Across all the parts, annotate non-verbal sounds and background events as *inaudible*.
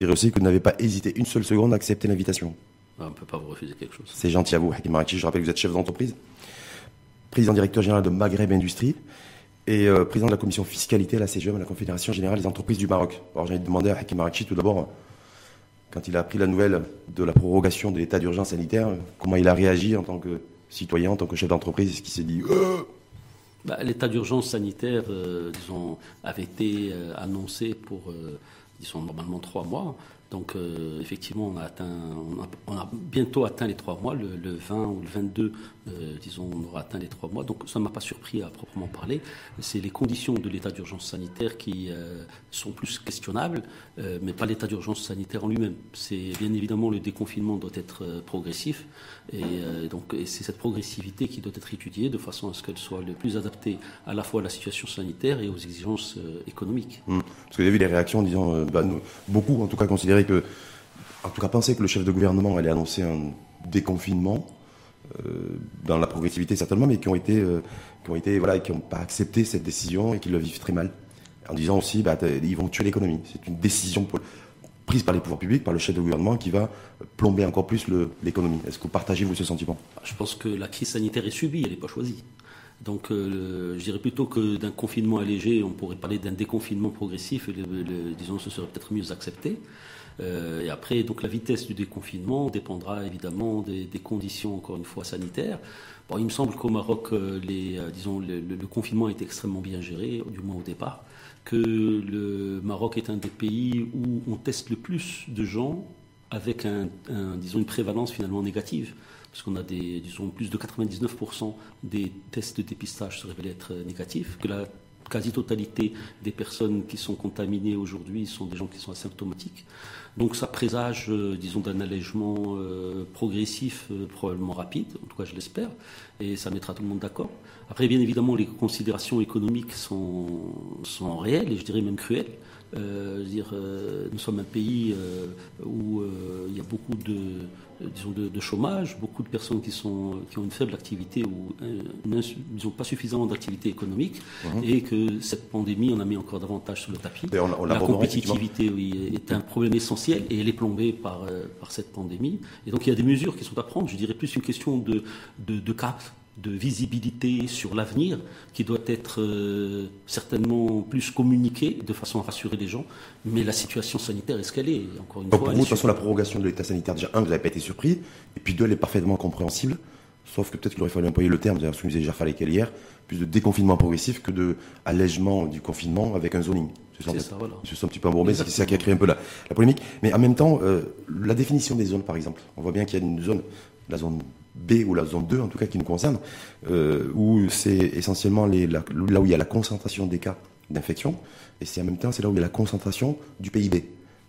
dirais aussi que vous n'avez pas hésité une seule seconde à accepter l'invitation. Ah, on ne peut pas vous refuser quelque chose. C'est gentil à vous, Hakim Maraki. Je rappelle que vous êtes chef d'entreprise, président directeur général de Maghreb Industrie et euh, président de la commission fiscalité à la CGM, à la Confédération Générale des Entreprises du Maroc. Alors j'ai demandé à Hakim Maraki tout d'abord, quand il a appris la nouvelle de la prorogation de l'état d'urgence sanitaire, comment il a réagi en tant que citoyen, en tant que chef d'entreprise, est-ce qu'il s'est dit euh bah, L'état d'urgence sanitaire, euh, disons, avait été annoncé pour ils sont normalement trois mois. Donc euh, effectivement, on a, atteint, on a, bientôt atteint les trois mois. Le, 20 ou le 22, euh, disons, on aura atteint les trois mois. Donc ça ne m'a pas surpris à proprement parler. C'est les conditions de l'état d'urgence sanitaire qui euh, sont plus questionnables, mais pas l'état d'urgence sanitaire en lui-même. C'est bien évidemment le déconfinement doit être progressif, et donc c'est cette progressivité qui doit être étudiée de façon à ce qu'elle soit le plus adaptée à la fois à la situation sanitaire et aux exigences économiques. Mmh. Parce vous avez vu les réactions, disons, bah, beaucoup en tout cas considéré que, en tout cas, penser que le chef de gouvernement allait annoncer un déconfinement, euh, dans la progressivité certainement, mais qui ont été, euh, qui ont été, voilà, qui n'ont pas accepté cette décision et qui le vivent très mal. En disant aussi, bah, ils vont tuer l'économie. C'est une décision prise par les pouvoirs publics, par le chef de gouvernement, qui va plomber encore plus l'économie. Est-ce que vous partagez vous ce sentiment? Je pense que la crise sanitaire est subie, elle n'est pas choisie. Donc, euh, je dirais plutôt que d'un confinement allégé, on pourrait parler d'un déconfinement progressif, et disons, ce serait peut-être mieux accepté. Euh, et après, donc la vitesse du déconfinement dépendra évidemment des, conditions, encore une fois, sanitaires. Bon, il me semble qu'au Maroc, euh, euh, disons, le, confinement est extrêmement bien géré, du moins au départ, que le Maroc est un des pays où on teste le plus de gens avec une prévalence finalement négative parce qu'on a plus de 99% des tests de dépistage se révèlent être négatifs, que la quasi-totalité des personnes qui sont contaminées aujourd'hui sont des gens qui sont asymptomatiques. Donc ça présage, euh, disons, d'un allègement euh, progressif, euh, probablement rapide, en tout cas je l'espère, et ça mettra tout le monde d'accord. Après, bien évidemment, les considérations économiques sont, sont réelles, et je dirais même cruelles. Euh, dire, euh, nous sommes un pays euh, où il y a beaucoup de, disons de, chômage, beaucoup de personnes qui, sont, qui ont une faible activité ou disons pas suffisamment d'activité économique, mhm. et que cette pandémie en a mis encore davantage sur le tapis. La compétitivité oui, est un problème essentiel et elle est plombée par, par cette pandémie. Et donc il y a des mesures qui sont à prendre. Je dirais plus une question de, de, de cap de visibilité sur l'avenir qui doit être euh, certainement plus communiqué de façon à rassurer les gens. Mais la situation sanitaire est ce qu'elle est? Encore une fois, pour vous, de toute façon, la prorogation de l'état sanitaire, déjà, un, vous n'avez pas été surpris, et puis deux, elle est parfaitement compréhensible. Sauf que peut-être qu'il aurait fallu employer le terme, ce que disait Jaffa hier, plus de déconfinement progressif que de allègement du confinement avec un zoning. C'est ça, voilà. C'est un petit peu embourbé, c'est ça qui a créé un peu la, polémique. Mais en même temps, euh, la définition des zones, par exemple, on voit bien qu'il y a une zone, la zone B ou la zone 2 en tout cas qui nous concerne, euh, où c'est essentiellement là où il y a la concentration des cas d'infection, et c'est en même temps c'est là où il y a la concentration du PIB.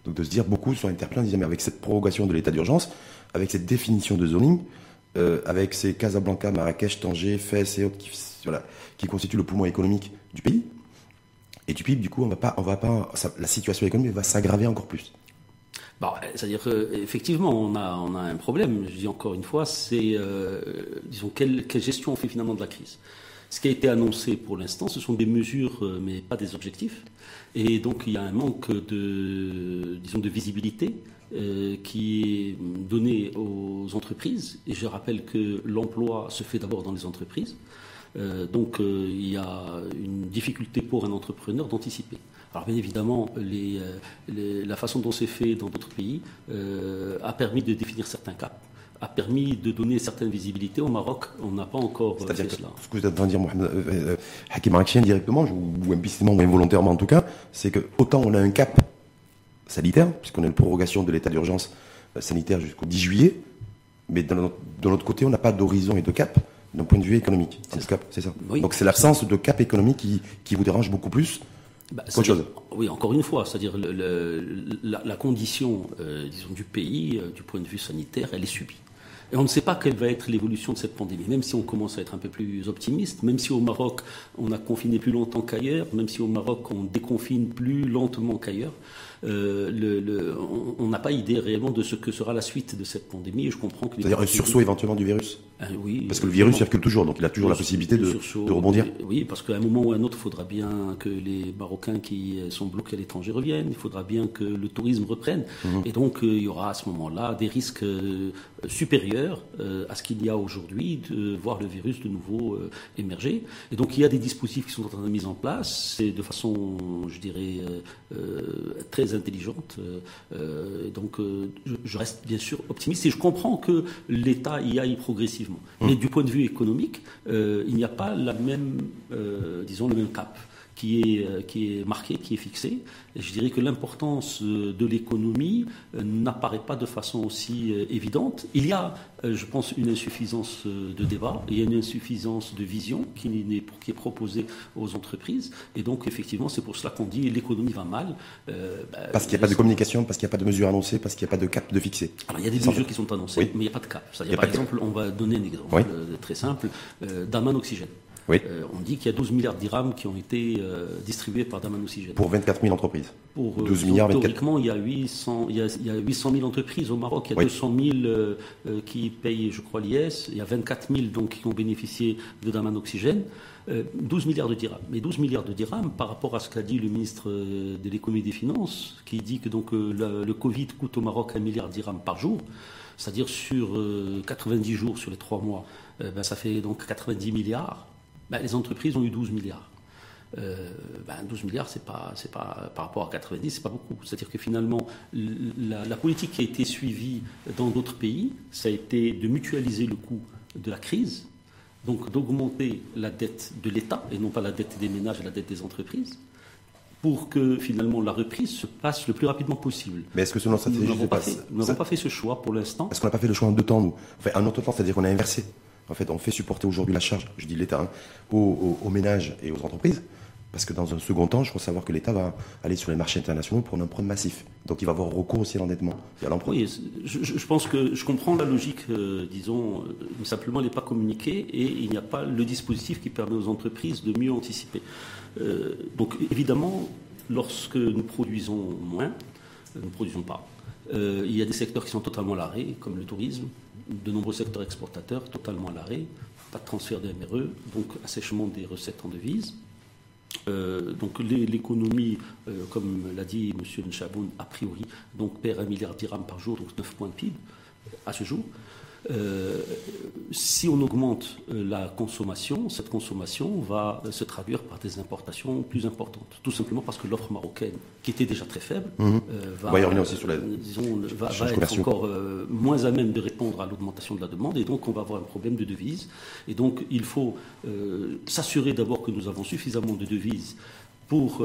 Donc de se dire, beaucoup sont interpellés en disant, mais avec cette prorogation de l'état d'urgence, avec cette définition de zoning, euh, avec ces Casablanca, Marrakech, Tanger, Fès et autres qui constituent le poumon économique du pays, et du PIB, du coup, on va pas, on va pas, la situation économique va s'aggraver encore plus. C'est-à-dire qu'effectivement, on a, un problème, je dis encore une fois, c'est, euh, disons, quelle, gestion on fait finalement de la crise. Ce qui a été annoncé pour l'instant, ce sont des mesures, euh, mais pas des objectifs. Et donc, il y a un manque de, disons, de visibilité euh, qui est donné aux entreprises. Et je rappelle que l'emploi se fait d'abord dans les entreprises. Donc, il y a une difficulté pour un entrepreneur d'anticiper. Alors bien évidemment, euh, la façon dont c'est fait dans d'autres pays euh, a permis de définir certains caps a permis de donner certaines visibilités. Au Maroc, on n'a pas encore euh, fait cela. Ce que vous êtes en train de dire, Mohamed, Hakim directement, ou implicitement ou involontairement en tout cas, c'est que autant on a un cap sanitaire, puisqu'on a une prorogation de l'état d'urgence sanitaire jusqu'au 10 juillet, mais de l'autre côté, on n'a pas d'horizon et de cap d'un point de vue économique. C'est ça. Donc c'est l'absence de cap économique qui, qui vous dérange beaucoup plus bah, oui, encore une fois, c'est-à-dire la, condition, euh, disons, du pays, euh, du point de vue sanitaire, elle est subie. Et on ne sait pas quelle va être l'évolution de cette pandémie, même si on commence à être un peu plus optimiste, même si au Maroc on a confiné plus longtemps qu'ailleurs, même si au Maroc on déconfine plus lentement qu'ailleurs. Le, on n'a pas idée réellement de ce que sera la suite de cette pandémie. Et je comprends que c'est-à-dire un sursaut éventuellement du virus. Ah oui. Parce que le virus circule toujours, donc il a toujours la possibilité de, de, rebondir. Oui, parce qu'à un moment ou à un autre, il faudra bien que les Marocains qui sont bloqués à l'étranger reviennent. Il faudra bien que le tourisme reprenne. Mhm. Et donc il y aura à ce moment-là des risques supérieurs à ce qu'il y a aujourd'hui de voir le virus de nouveau émerger. Et donc il y a des dispositifs qui sont en train de mise en place. C'est de façon, je dirais, très intelligente. donc je, reste bien sûr optimiste et je comprends que l'État y aille progressivement. Mmh. Mais du point de vue économique, il n'y a pas la même, disons, le même cap qui est, euh, qui est marqué, qui est fixé. Et je dirais que l'importance euh, de l'économie euh, n'apparaît pas de façon aussi évidente. Il y a, je pense, une insuffisance de débat, il y a une insuffisance de vision qui est, qui est proposée aux entreprises. Et donc, effectivement, c'est pour cela qu'on dit l'économie va mal. Bah, parce qu'il n'y a pas de communication, parce qu'il n'y a pas de mesures annoncées, parce qu'il n'y a pas de cap de fixé. Alors, il y a des mesures qui sont annoncées, mais il n'y a pas de cap. par exemple, on va donner un exemple très simple, Daman Oxygène. Euh, on dit qu'il y a 12 milliards de dirhams qui ont été euh, distribués par Daman Oxygène. Pour 24 000 entreprises. Pour, 12 euh, milliards, Historiquement, il, y a 800, il, y a, 800 000 entreprises au Maroc, il y a 200 000 qui payent, je crois, l'IS, il y a 24 000 donc, qui ont bénéficié de Daman Oxygène. 12 milliards de dirhams. Mais 12 milliards de dirhams, par rapport à ce qu'a dit le ministre de l'économie et des finances, qui dit que donc, le, Covid coûte au Maroc 1 milliard de dirhams par jour, c'est-à-dire sur 90 jours, sur les 3 mois, ben, ça fait donc 90 milliards. Ben, les entreprises ont eu 12 milliards. Euh, ben 12 milliards, c'est pas, c'est pas par rapport à 90, c'est pas beaucoup. C'est-à-dire que finalement, la, politique qui a été suivie dans d'autres pays, ça a été de mutualiser le coût de la crise, donc d'augmenter la dette de l'État et non pas la dette des ménages et la dette des entreprises, pour que finalement la reprise se passe le plus rapidement possible. Mais est-ce que selon cette stratégie, nous n'avons pas, fait ce choix pour l'instant Est-ce qu'on n'a pas fait le choix en deux temps, nous? Enfin, un autre temps, c'est-à-dire qu'on a inversé. En fait, on fait supporter aujourd'hui la charge, je dis l'État, hein, aux, ménages et aux entreprises. Parce que dans un second temps, je crois savoir que l'État va aller sur les marchés internationaux pour un emprunt massif. Donc il va avoir recours aussi à l'endettement. Oui, je, pense que je comprends la logique, euh, disons, mais simplement elle n'est pas communiquée et il n'y a pas le dispositif qui permet aux entreprises de mieux anticiper. Euh, donc évidemment, lorsque nous produisons moins, nous ne produisons pas. Euh, il y a des secteurs qui sont totalement à comme le tourisme, de nombreux secteurs exportateurs totalement à l'arrêt, pas de transfert de MRE, donc assèchement des recettes en devises. Euh, donc l'économie, euh, comme l'a dit M. Nchaboun, a priori, donc perd un milliard de dirhams par jour, donc 9 points de PIB à ce jour. Euh, si on augmente euh, la consommation, cette consommation va se traduire par des importations plus importantes. Tout simplement parce que l'offre marocaine, qui était déjà très faible, mhm. euh, va, aussi sur la, disons, va, être encore moins à même de répondre à l'augmentation de la demande, et donc on va avoir un problème de devises. Et donc il faut s'assurer d'abord que nous avons suffisamment de devises pour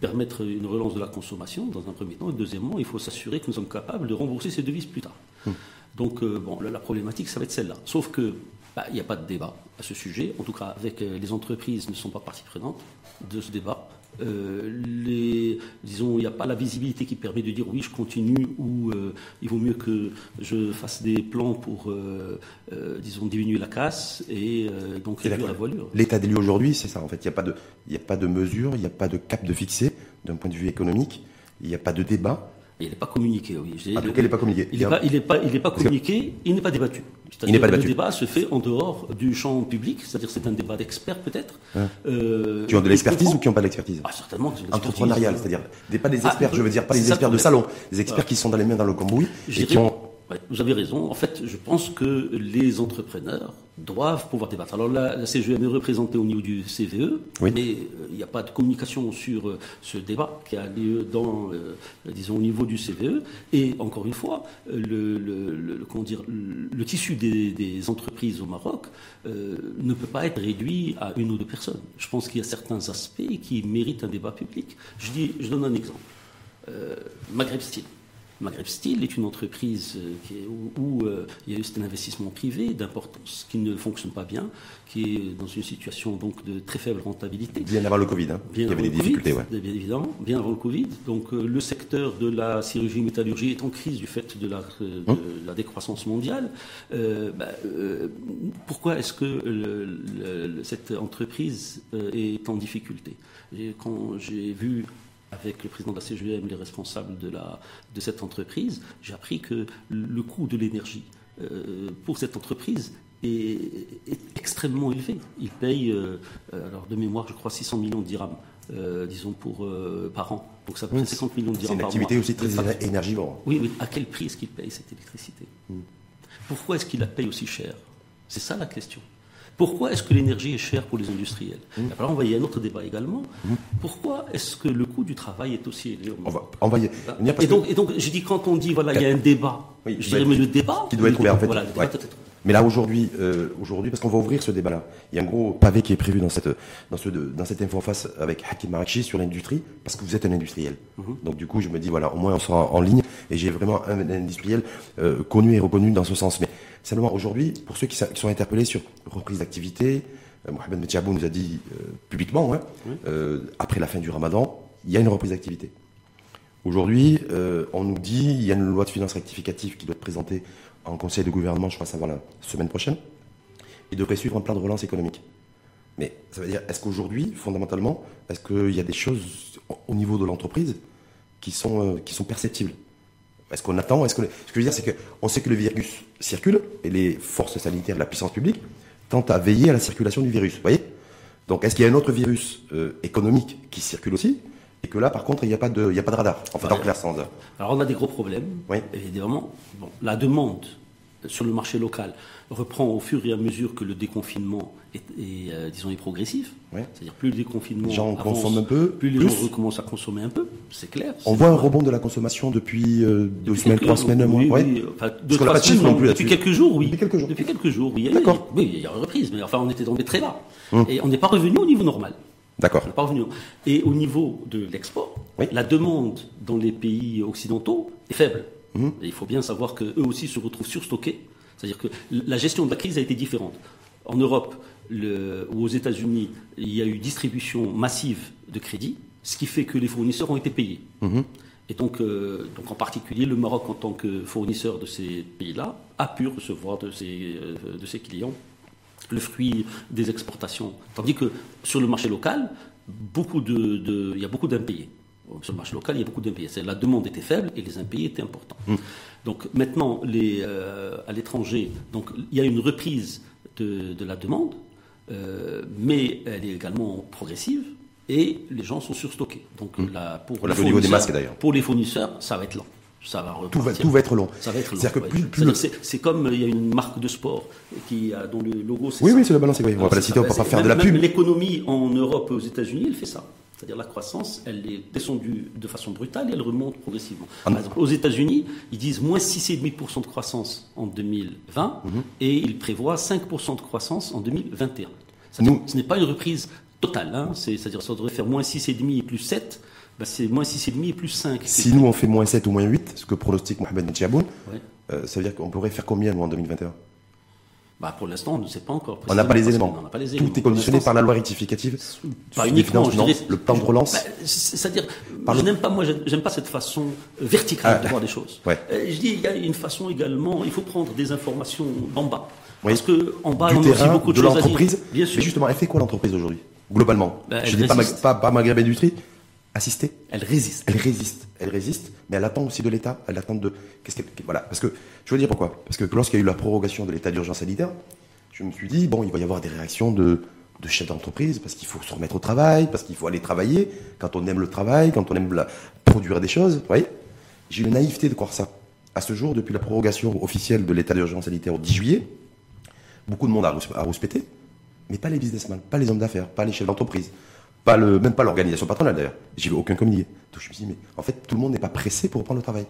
permettre une relance de la consommation, dans un premier temps, et deuxièmement, il faut s'assurer que nous sommes capables de rembourser ces devises plus tard. Mhm. Donc, euh, bon, la, problématique, ça va être celle-là. Sauf que bah, il n'y a pas de débat à ce sujet. En tout cas, avec euh, les entreprises ne sont pas partie prenante de ce débat. Euh, les, disons, il n'y a pas la visibilité qui permet de dire oui, je continue ou il vaut mieux que je fasse des plans pour, disons, diminuer la casse et donc réduire la voilure. L'état des lieux aujourd'hui, c'est ça. En fait, il n'y a pas de, il a pas de mesure, il n'y a pas de cap de fixé d'un point de vue économique, il n'y a pas de débat. Il n'est pas communiqué, oui. Cas, il n'est pas communiqué. Il n'est pas, il pas, il pas communiqué, il n'est pas débattu. Il n'est pas débattu. Le débat se fait en dehors du champ public, c'est-à-dire c'est un débat d'experts peut-être. Euh, qui ont de l'expertise ou qui n'ont pas d'expertise ah, Certainement. Entrepreneurial, c'est-à-dire pas des ah, experts, je veux dire pas des experts de salon, des experts qui sont dans les mains dans le cambouis et qui ont vous avez raison. En fait, je pense que les entrepreneurs doivent pouvoir débattre. Alors la, la CGM est représentée au niveau du CVE, mais euh, il n'y a pas de communication sur euh, ce débat qui a lieu dans, euh, disons, au niveau du CVE. Et encore une fois, le, le, comment dire, le tissu des, entreprises au Maroc ne peut pas être réduit à une ou deux personnes. Je pense qu'il y a certains aspects qui méritent un débat public. Je, dis, je donne un exemple. Maghreb Style. Maghreb Steel est une entreprise euh, où, euh, il y a eu un investissement privé d'importance qui ne fonctionne pas bien, qui est dans une situation donc de très faible rentabilité. Bien avant le Covid, hein. bien il y avait des difficultés. ouais. Bien évidemment, bien avant le Covid. Donc euh, le secteur de la chirurgie métallurgie est en crise du fait de la, hum. la décroissance mondiale. Bah, pourquoi est-ce que cette entreprise est en difficulté? Quand j'ai vu avec le président de la CGM, les responsables de, la, de cette entreprise, j'ai appris que le coût de l'énergie euh, pour cette entreprise est, extrêmement élevé. Il paye, euh, alors de mémoire, je crois, 600 millions de dirhams, euh, disons, pour, par an. Donc ça fait 50 millions de dirhams par an. C'est une activité aussi très énergivore. Oui, oui. À quel prix est-ce qu'il paye cette électricité? Hmm. Pourquoi est-ce qu'il la paye aussi cher? C'est ça la question. Pourquoi est-ce que l'énergie est chère pour les industriels mmh. Alors, on va y un autre débat également. Mmh. Pourquoi est-ce que le coût du travail est aussi élevé On va, on va y et, donc, et donc, je dis, quand on dit, voilà, il y a un débat, je dirais, mais le débat... Qui doit être ouvert, en fait. Voilà, le débat Mais là, aujourd'hui, euh, aujourd'hui, parce qu'on va ouvrir ce débat-là, il y a un gros pavé qui est prévu dans cette, dans ce, dans cette info face avec Hakim Marakchi sur l'industrie, parce que vous êtes un industriel. Mmh. Donc, du coup, je me dis, voilà, au moins, on sera en ligne, et j'ai vraiment un, industriel euh, connu et reconnu dans ce sens. Mais Simplement, aujourd'hui, pour ceux qui, sont interpellés sur reprise d'activité, euh, Mohamed Metchabou nous a dit publiquement, hein, après la fin du ramadan, il y a une reprise d'activité. Aujourd'hui, on nous dit il y a une loi de finances rectificative qui doit être présentée en conseil de gouvernement, je crois savoir la semaine prochaine, et devrait suivre un plan de relance économique. Mais ça veut dire, est-ce qu'aujourd'hui, fondamentalement, est-ce qu'il y a des choses au niveau de l'entreprise qui sont, sont perceptibles? Est-ce qu'on attend Est-ce que ce que je veux dire, c'est qu'on sait que le virus circule et les forces sanitaires de la puissance publique tentent à veiller à la circulation du virus. Voyez? Donc, est-ce qu'il y a un autre virus euh, économique qui circule aussi? Et que là, par contre, il n'y a, pas de, a pas de radar, en fait, en clair sans. Alors, on a des gros problèmes. Oui. Évidemment, bon, la demande sur le marché local reprend au fur et à mesure que le déconfinement est, euh, disons, est progressif. C'est-à-dire plus le déconfinement les gens consomment un peu, plus les gens recommencent à consommer un peu, c'est clair. On voit un rebond de la consommation depuis euh, deux semaines, trois semaines, un mois. Oui, enfin, deux, trois semaines, non plus depuis quelques jours, oui. Depuis quelques jours. Depuis quelques jours, oui. D'accord. Oui, il y a une reprise, mais enfin, on était tombé très bas. Hum. Et on n'est pas revenu au niveau normal. D'accord. pas revenu. Et au niveau de l'export, la demande dans les pays occidentaux est faible. Hum. il faut bien savoir qu'eux aussi se retrouvent surstockés c'est-à-dire que la gestion de la crise a été différente. En Europe ou aux États-Unis, il y a eu distribution massive de crédits, ce qui fait que les fournisseurs ont été payés. Mhm. Et donc, euh, donc, en particulier, le Maroc, en tant que fournisseur de ces pays-là, a pu recevoir de ses, euh, de ses clients le fruit des exportations. Tandis que sur le marché local, beaucoup de, il y a beaucoup d'impayés. Sur le marché local, il y a beaucoup d'impayés. La demande était faible et les impayés étaient importants. Mhm. Donc maintenant, les, euh, à l'étranger, donc il y a une reprise de, la demande, euh, mais elle est également progressive et les gens sont surstockés. Donc pour, au niveau des masques d'ailleurs. Pour les fournisseurs, ça va être lent. Ça va tout, va, tout va être long. Ça va être long. C'est comme il y a une marque de sport qui a, dont le logo c'est Oui, oui, c'est la balance. On va pas la citer, on ne va pas faire de la pub. L'économie en Europe et aux États-Unis, elle fait ça. C'est-à-dire la croissance, elle est descendue de façon brutale et elle remonte progressivement. Par exemple, aux États-Unis, ils disent moins 6,5% de croissance en 2020 mhm. et ils prévoient 5% de croissance en 2021. Nous, ce n'est pas une reprise totale, hein. c'est-à-dire ça devrait faire moins 6,5 et plus 7. Bah, c'est moins 6,5 et plus 5. Si nous on fait moins 7 ou moins 8, ce que pronostique Mohamed Nchaboun, euh, ça veut dire qu'on pourrait faire combien nous en 2021 bah pour l'instant, on ne sait pas encore. On n'a pas, les éléments. Tout est conditionné par la loi rectificative. Pas uniquement, le plan de relance. Bah, c'est-à-dire, je n'aime pas, moi, j'aime pas cette façon verticale ah, de voir les choses. Ouais. Euh, je dis, il y a une façon également, il faut prendre des informations en bas. Parce que en bas, on a aussi beaucoup de, de l'entreprise. Bien sûr. Mais justement, elle fait quoi l'entreprise aujourd'hui? Globalement. Bah, je dis pas, pas, pas Maghreb Industrie, assister. Elle résiste. Elle résiste. Elle résiste, mais elle attend aussi de l'État. Elle attend de. Qu'est-ce qu'elle. Voilà. Parce que, je veux dire pourquoi? Parce que lorsqu'il y a eu la prorogation de l'état d'urgence sanitaire, je me suis dit, bon, il va y avoir des réactions de, de chefs d'entreprise, parce qu'il faut se remettre au travail, parce qu'il faut aller travailler, quand on aime le travail, quand on aime produire des choses. Vous voyez? J'ai eu la naïveté de croire ça. À ce jour, depuis la prorogation officielle de l'état d'urgence sanitaire au 10 juillet, beaucoup de monde a, a rouspété, mais pas les businessmen, pas les hommes d'affaires, pas les chefs d'entreprise, pas le, même pas l'organisation patronale d'ailleurs. J'ai vu aucun communiqué. Donc je me suis dit, mais en fait, tout le monde n'est pas pressé pour reprendre le travail.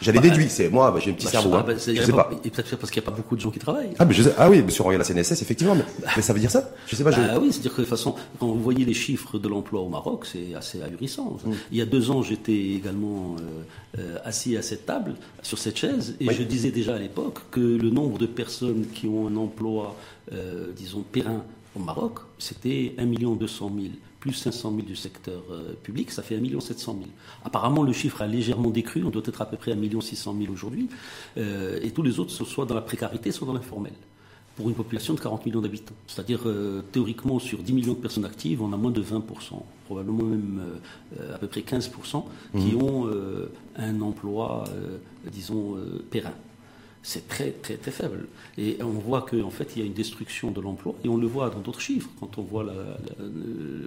J'avais bah, déduit, c'est moi, bah, j'ai un petit bah, cerveau. Hein. Bah, je sais pas. Et peut-être parce qu'il n'y a pas beaucoup de gens qui travaillent. Ah, mais je sais, ah oui, sur la CNSS, effectivement, mais, ça veut dire ça Je sais pas. Ah oui, c'est-à-dire que de toute façon, quand vous voyez les chiffres de l'emploi au Maroc, c'est assez ahurissant. Mm. Il y a deux ans, j'étais également euh, euh, assis à cette table, sur cette chaise, et je disais déjà à l'époque que le nombre de personnes qui ont un emploi, euh, disons, périn au Maroc, c'était 1 200 000 plus 500 000 du secteur euh, public, ça fait 1 700 000. Apparemment, le chiffre a légèrement décru, on doit être à peu près 1 600 000 aujourd'hui, euh, et tous les autres, soit dans la précarité, soit dans l'informel. pour une population de 40 millions d'habitants. C'est-à-dire, euh, théoriquement, sur 10 millions de personnes actives, on a moins de 20%, probablement même à peu près 15%, qui mmh. ont un emploi, disons, périn c'est très, très, très faible. Et on voit qu'en fait, il y a une destruction de l'emploi, et on le voit dans d'autres chiffres. Quand on voit, la,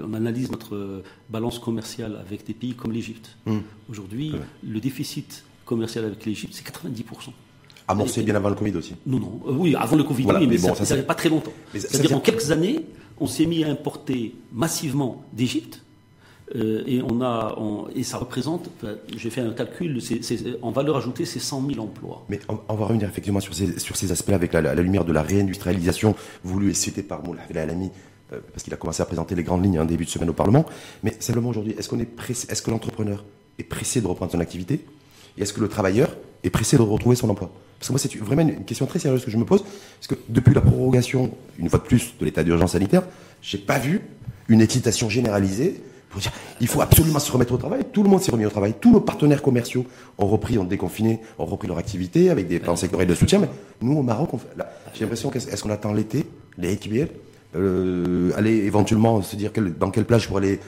on analyse notre balance commerciale avec des pays comme l'Égypte. Mmh. Aujourd'hui, le déficit commercial avec l'Égypte, c'est 90%. Amorcé bien avant le Covid aussi. Non, non. Euh, oui, avant le Covid, oui, mais, ça, ça, pas très longtemps. C'est-à-dire en quelques années, on s'est mis à importer massivement d'Égypte. Euh, et, on a, et ça représente, j'ai fait un calcul, en valeur ajoutée, c'est 100 000 emplois. Mais on, va revenir effectivement sur ces, sur ces aspects avec la, lumière de la réindustrialisation voulue et citée par Moula Alami, euh, parce qu'il a commencé à présenter les grandes lignes en début de semaine au Parlement. Mais simplement aujourd'hui, est-ce qu'on est est-ce que l'entrepreneur est pressé de reprendre son activité Et est-ce que le travailleur est pressé de retrouver son emploi? Parce que moi, c'est vraiment une question très sérieuse que je me pose. Parce que depuis la prorogation, une fois de plus, de l'état d'urgence sanitaire, j'ai pas vu une excitation généralisée pour dire il faut absolument se remettre au travail. Tout le monde s'est remis au travail. Tous nos partenaires commerciaux ont repris, ont déconfiné, ont repris leur activité avec des plans sectoriels de soutien. Mais nous, au Maroc, j'ai l'impression qu'est-ce qu'on attend l'été, les équipiers euh, aller éventuellement se dire dans quelle place je pourrais aller,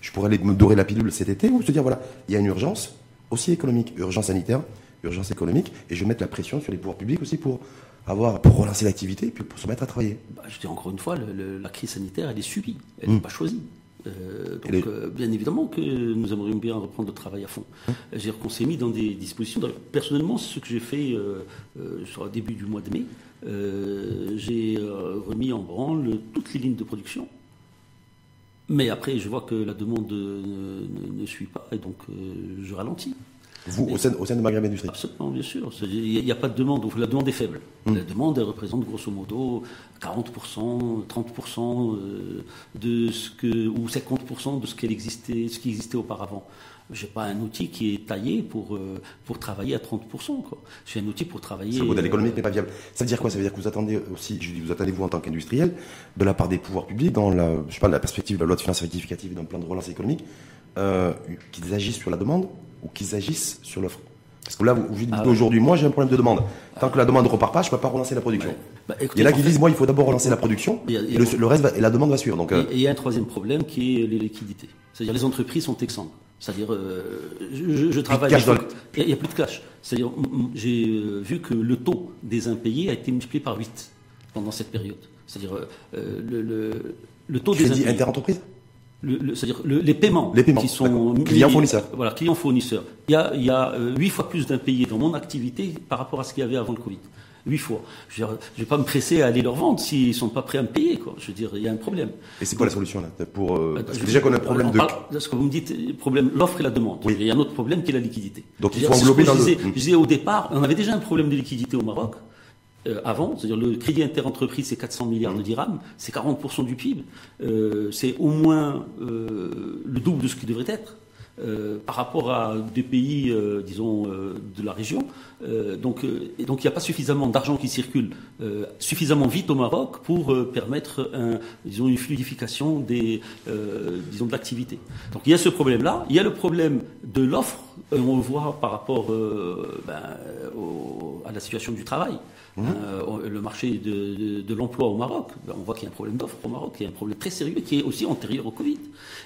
je pourrais aller me dorer la pilule cet été, ou se dire voilà, il y a une urgence, aussi économique, urgence sanitaire, urgence économique, et je vais mettre la pression sur les pouvoirs publics aussi pour avoir, pour relancer l'activité et puis pour se mettre à travailler. Bah, je dis encore une fois, la crise sanitaire, elle est subie, elle n'est hmm. pas choisie. Euh, donc, euh, bien évidemment que nous aimerions bien reprendre le travail à fond. C'est-à-dire qu'on s'est mis dans des dispositions. Personnellement, ce que j'ai fait euh, sur le début du mois de mai, j'ai remis en branle toutes les lignes de production mais après, je vois que la demande ne, suit pas et donc euh, je ralentis. Vous, au, sein, au sein, de Maghreb Industrie Absolument, bien sûr. Il n'y a, pas de demande. La demande est faible. Hmm. La demande, elle représente grosso modo 40%, 30% euh, de ce que, ou 50% de ce, qu'elle existait, ce qui existait auparavant. Je n'ai pas un outil qui est taillé pour, euh, pour travailler à 30%. J'ai un outil pour travailler. Ce modèle économique n'est pas viable. Ça veut dire quoi? Ça veut dire que vous attendez aussi, je dis, vous attendez vous en tant qu'industriel, de la part des pouvoirs publics, dans la, je sais pas, la perspective de la loi de finances rectificative et d'un plan de relance économique, euh, qu'ils agissent sur la demande? Ou qu'ils agissent sur l'offre parce que là, vous, vous dites ah aujourd'hui, moi j'ai un problème de demande. Tant que la demande ne repart pas, je ne peux pas relancer la production. Bah, en a qui disent, moi il faut d'abord relancer la production, et le, reste et la demande va suivre. Donc, euh, et il y a un troisième problème qui est les liquidités. C'est-à-dire les entreprises sont exsangues. C'est-à-dire, euh, je, travaille. Il n'y a, plus de cash. C'est-à-dire, j'ai euh, vu que le taux des impayés a été multiplié par 8 pendant cette période. C'est-à-dire, euh, le, le, taux des impayés. interentreprise? C'est-à-dire les paiements, les paiements qui sont clients fournisseurs. Voilà, clients fournisseurs. Il y a, il y a 8 fois plus d'impayés dans mon activité par rapport à ce qu'il y avait avant le Covid huit fois. Je ne vais pas me presser à aller leur vendre s'ils ne sont pas prêts à me payer. Quoi. Je veux dire, il y a un problème. Et c'est quoi la solution là pour, euh, Parce que déjà qu'on a un problème de... ce que vous me dites, problème, l'offre et la demande. Il y a un autre problème qui est la liquidité. Donc il faut englober dans je disais, Je disais au départ, on avait déjà un problème de liquidité au Maroc. Euh, avant, c'est-à-dire le crédit interentreprise, c'est 400 milliards de dirhams, c'est 40% du PIB, euh, c'est au moins le double de ce qui devrait être. Euh, par rapport à des pays, euh, disons, euh, de la région. donc, donc il n'y a pas suffisamment d'argent qui circule suffisamment vite au Maroc pour permettre, disons, une fluidification des, disons, de l'activité. Donc il y a ce problème-là. Il y a le problème de l'offre. on le voit par rapport ben, à la situation du travail. Mmh. le marché de, de, l'emploi au Maroc, ben, on voit qu'il y a un problème d'offre au Maroc, il y a un problème très sérieux qui est aussi antérieur au Covid.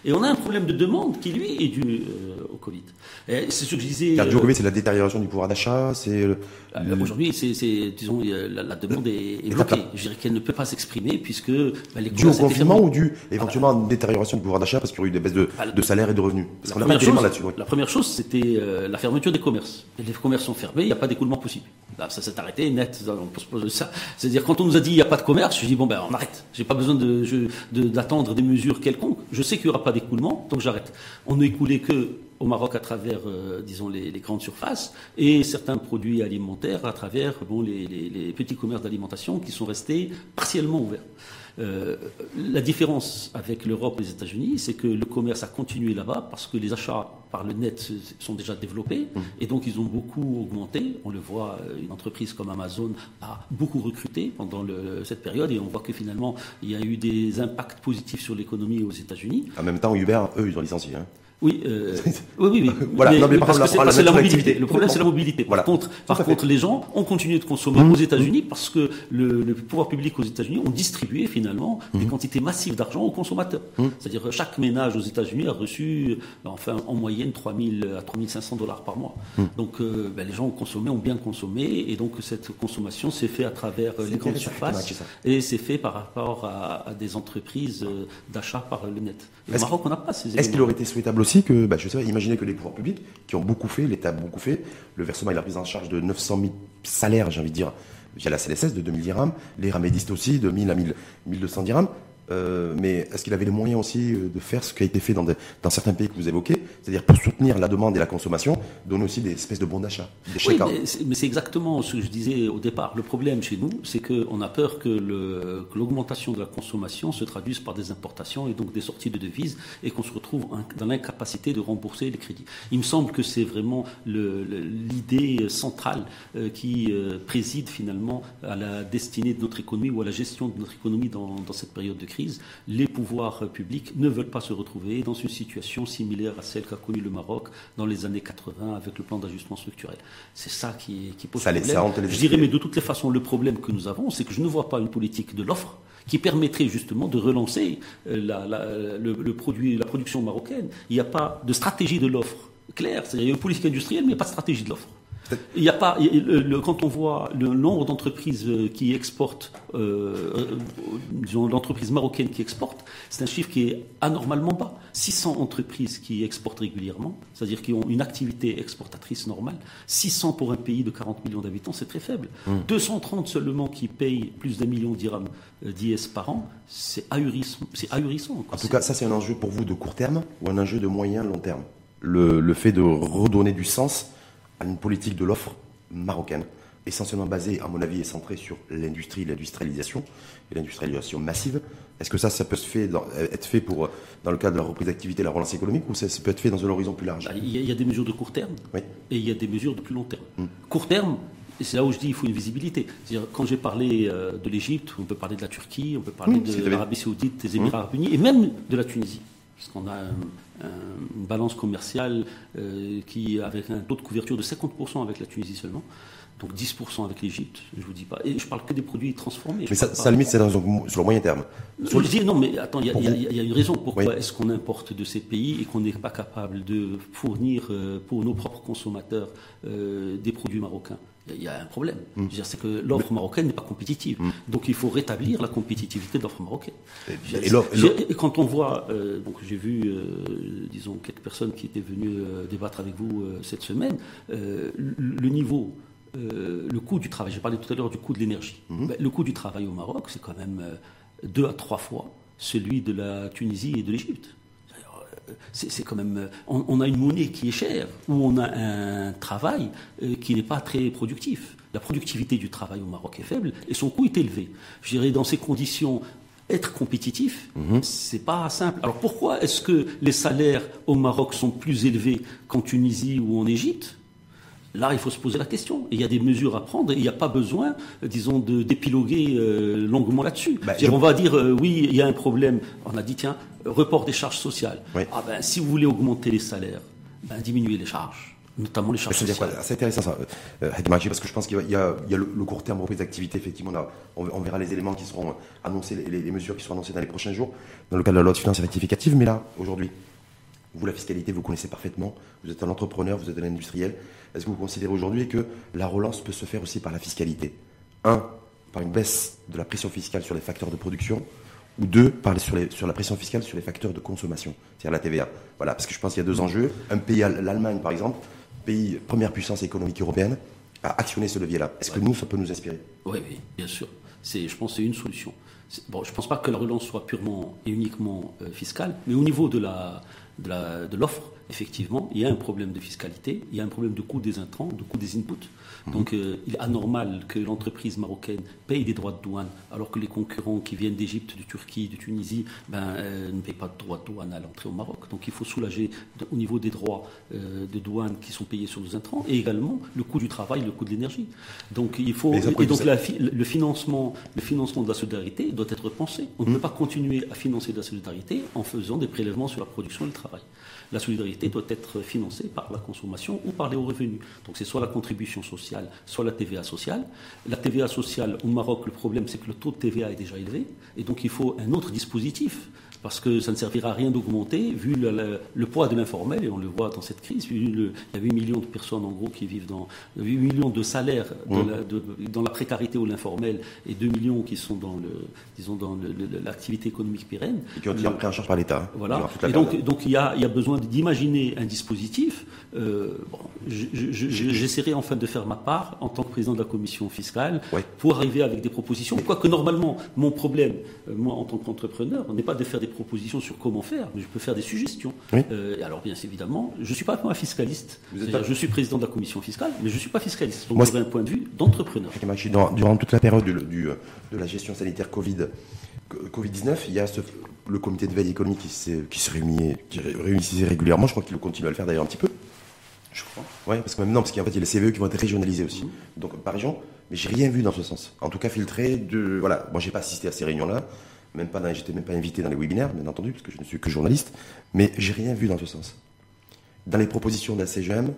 Et on a un problème de demande qui, lui, est dû euh, au Covid. C'est ce que je disais. Car du Covid, c'est la détérioration du pouvoir d'achat, c'est. Ah, aujourd'hui, c'est, disons, la, demande est, bloquée. Je dirais qu'elle ne peut pas s'exprimer puisque bah, les dû au confinement ou dû éventuellement à une détérioration du pouvoir d'achat parce qu'il y a eu des baisses de, ah, de salaire et de revenus? Parce qu'on n'a là-dessus. La première chose, c'était euh, la fermeture des commerces. les commerces sont fermés, il n'y a pas d'écoulement possible. Là, ça s'est arrêté net. On peut se poser ça. C'est-à-dire quand on nous a dit il n'y a pas de commerce, je dis bon ben on arrête. J'ai pas besoin de, d'attendre des mesures quelconques. Je sais qu'il n'y aura pas d'écoulement, donc j'arrête. On ne écoulait que au Maroc à travers, euh, disons, les, grandes surfaces et certains produits alimentaires à travers bon, les, petits commerces d'alimentation qui sont restés partiellement ouverts. Euh, la différence avec l'Europe et les États-Unis, c'est que le commerce a continué là-bas parce que les achats par le net sont déjà développés mmh. et donc ils ont beaucoup augmenté. On le voit, euh, une entreprise comme Amazon a beaucoup recruté pendant cette période et on voit que finalement il y a eu des impacts positifs sur l'économie aux États-Unis. En même temps, Uber, eux, ils ont licencié. Hein. Oui, euh, *laughs* oui, oui, oui. Voilà, Mais- non, mais parce que c'est la mobilité. Le problème, c'est la mobilité. Voilà. Par contre, par contre, les gens ont continué de consommer Mmh. aux États-Unis parce que le, le pouvoir public aux États-Unis ont distribué finalement Mmh. des quantités massives d'argent aux consommateurs. C'est-à-dire chaque ménage aux États-Unis a reçu, enfin, en moyenne 3000 à 3500 dollars par mois. Mmh. Donc, euh, ben, les gens ont consommé, ont bien consommé, et donc cette consommation s'est fait à travers euh, les grandes surfaces et c'est fait par rapport à, à des entreprises euh, d'achat par le net. Et au Maroc, on n'a pas ces Est-ce qu'il aurait été souhaitable aussi que, bah, je sais pas, imaginez que les pouvoirs publics, qui ont beaucoup fait, l'État a beaucoup fait, le versement et la prise en charge de 900 000 salaires, j'ai envie de dire, via la CLSS de 2000 dirhams, les ramédistes aussi, de 1000 à 1000, 1200 dirhams. Euh, mais est-ce qu'il avait les moyens aussi euh, de faire ce qui a été fait dans, certains pays que vous évoquez, c'est-à-dire pour soutenir la demande et la consommation, donner aussi des espèces de bons d'achat, Oui, mais c'est- exactement ce que je disais au départ. Le problème chez nous, c'est qu'on a peur que l'augmentation de la consommation se traduise par des importations et donc des sorties de devises et qu'on se retrouve dans l'incapacité de rembourser les crédits. Il me semble que c'est vraiment l'idée centrale euh, qui préside finalement à la destinée de notre économie ou à la gestion de notre économie dans, dans cette période de crise. Les pouvoirs publics ne veulent pas se retrouver dans une situation similaire à celle qu'a connue le Maroc dans les années 80 avec le plan d'ajustement structurel. C'est ça qui, qui pose Ça problème. ça je dirais, mais de toutes les façons, le problème que nous avons, c'est que je ne vois pas une politique de l'offre qui permettrait justement de relancer euh, la, la- le, le produit, la production marocaine. Il n'y a pas de stratégie de l'offre claire. C'est-à-dire, il y a une politique industrielle, mais il n'y a pas de stratégie de l'offre. Il n'y a pas, il y a- le- le- quand on voit le nombre d'entreprises euh, qui exportent, euh, euh, disons d'entreprises marocaines qui exportent, c'est un chiffre qui est anormalement bas. 600 entreprises qui exportent régulièrement, c'est-à-dire qui ont une activité exportatrice normale. 600 pour un pays de 40 millions d'habitants, c'est très faible. 230 seulement qui payent plus d'un million euh, d'IS par an, c'est ahurissant. Ahurissant. En tout cas, ça c'est un enjeu pour vous de court terme ou un enjeu de moyen long terme? Le, le fait de redonner du sens à une politique de l'offre marocaine, essentiellement basée, à mon avis, et centrée sur l'industrie, l'industrialisation et l'industrialisation massive. Est-ce que ça, ça peut se fait dans- être fait pour, dans le cadre de la reprise d'activité, la relance économique, ou ça, ça peut être fait dans un horizon plus large? Bah, Il y, a, il y a des mesures de court terme Oui. et il y a des mesures de plus long terme. Court terme, et c'est là où je dis il faut une visibilité. C'est-à-dire, quand j'ai parlé euh, de l'Égypte, on peut parler de la Turquie, on peut parler Mmh, c'est de l'Arabie Saoudite, des Émirats Arabes Unis et même de la Tunisie. Parce qu'on a un- une balance commerciale euh, qui avec un taux de couverture de 50% avec la Tunisie seulement. Donc 10% avec l'Égypte, je vous dis pas. Et je parle que des produits transformés. Mais Je ça, limite, c'est sur le moyen terme. je dis non, mais attends, il y, a- y y une raison pourquoi Oui. est-ce qu'on importe de ces pays et qu'on n'est pas capable de fournir euh, pour nos propres consommateurs euh, des produits marocains. Il y a- un problème. Mm. C'est que l'offre marocaine n'est pas compétitive. Donc il faut rétablir la compétitivité de l'offre marocaine. Et- et quand on voit, euh, donc j'ai vu, euh, disons, quelques personnes qui étaient venues euh, débattre avec vous cette semaine, le, niveau, euh, le coût du travail, j'ai parlé tout à l'heure du coût de l'énergie. Mhm. Ben, le coût du travail au Maroc, c'est quand même euh, deux à trois fois celui de la Tunisie et de l'Égypte. C'est quand même. euh, On, on a une monnaie qui est chère, où on a un travail euh, qui n'est pas très productif. La productivité du travail au Maroc est faible et son coût est élevé. Je dirais, dans ces conditions, être compétitif, c'est pas simple. Alors pourquoi est-ce que les salaires au Maroc sont plus élevés qu'en Tunisie ou en Égypte? Là, il faut se poser la question. Il y a des mesures à prendre et il n'y a pas besoin, euh, disons, de d'épiloguer euh, longuement là-dessus. Bah, je- On va dire, euh, oui, il y a un problème. On a dit, tiens, report des charges sociales. Oui. Ah ben, si vous voulez augmenter les salaires, ben, diminuez les charges, notamment les charges sociales. C'est intéressant ça, euh, parce que je pense qu'il y a, y y le, le court terme reprise d'activité. Effectivement, on, a- on- on verra les éléments qui seront annoncés, les, les mesures qui seront annoncées dans les prochains jours, dans le cadre de la loi de finances rectificative. Mais là, aujourd'hui, vous, la fiscalité, vous connaissez parfaitement. Vous êtes un entrepreneur, vous êtes un industriel. Est-ce que vous considérez aujourd'hui que la relance peut se faire aussi par la fiscalité? Un, par une baisse de la pression fiscale sur les facteurs de production ou deux, par les- sur, les- sur la pression fiscale sur les facteurs de consommation, c'est-à-dire la TVA. Voilà, parce que je pense qu'il y a deux enjeux. Un pays, l'Allemagne par exemple, pays première puissance économique européenne, a actionné ce levier-là. Est-ce que nous, ça peut nous inspirer? Oui, oui, bien sûr. C'est, je pense que c'est une solution. C'est- Bon, je ne pense pas que la relance soit purement et uniquement euh, fiscale, mais au niveau de, la, de, la, de l'offre, effectivement, il y a un problème de fiscalité, il y a un problème de coût des intrants, de coût des inputs. Donc euh, il est anormal que l'entreprise marocaine paye des droits de douane, alors que les concurrents qui viennent d'Égypte, de Turquie, de Tunisie, ben, euh, ne payent pas de droits de douane à l'entrée au Maroc. Donc il faut soulager au niveau des droits euh, de douane qui sont payés sur nos intrants, et également le coût du travail, le coût de l'énergie. Donc il faut et donc la le financement, le financement de la solidarité doit être pensé. On ne peut pas continuer à financer de la solidarité en faisant des prélèvements sur la production et le travail. La solidarité doit être financée par la consommation ou par les hauts revenus. Donc c'est soit la contribution sociale, soit la TVA sociale. La TVA sociale au Maroc, le problème c'est que le taux de TVA est déjà élevé, et donc il faut un autre dispositif parce que ça ne servira à rien d'augmenter, vu le, poids de l'informel, et on le voit dans cette crise, il y a 8 millions de personnes en gros qui vivent dans 8 millions de salaires mmh. dans la précarité ou l'informel, et 2 millions qui sont dans le, disons dans l'activité économique pérenne. Et qui ont été pris en charge par l'État. Hein, voilà. Et donc, donc il y a, il y a besoin d'imaginer un dispositif. Euh, bon, J'essaierai enfin de faire ma part en tant que président de la commission fiscale pour arriver avec des propositions. Quoique normalement, mon problème, euh, moi en tant qu'entrepreneur, n'est pas de faire des propositions sur comment faire, mais je peux faire des suggestions. Euh, alors bien évidemment, je ne suis pas un fiscaliste. Je suis président de la commission fiscale, mais je ne suis pas fiscaliste. Donc j'ai un point de vue d'entrepreneur. Durant toute la période du, de la gestion sanitaire Covid, Covid-19, il y a le comité de veille économique qui, qui se réunit, qui réunissait régulièrement. Je crois qu'il continue à le faire d'ailleurs un petit peu. Je crois. Oui, parce que maintenant, parce qu'en fait, il y a les CVE qui vont être régionalisés aussi. Mhm. Donc par région, mais j'ai rien vu dans ce sens. En tout cas, filtré de. Voilà, moi, j'ai pas assisté à ces réunions-là même pas, j'étais même pas invité dans les webinaires, bien entendu, parce que je ne suis que journaliste, mais j'ai rien vu dans ce sens. Dans les propositions de la CGM,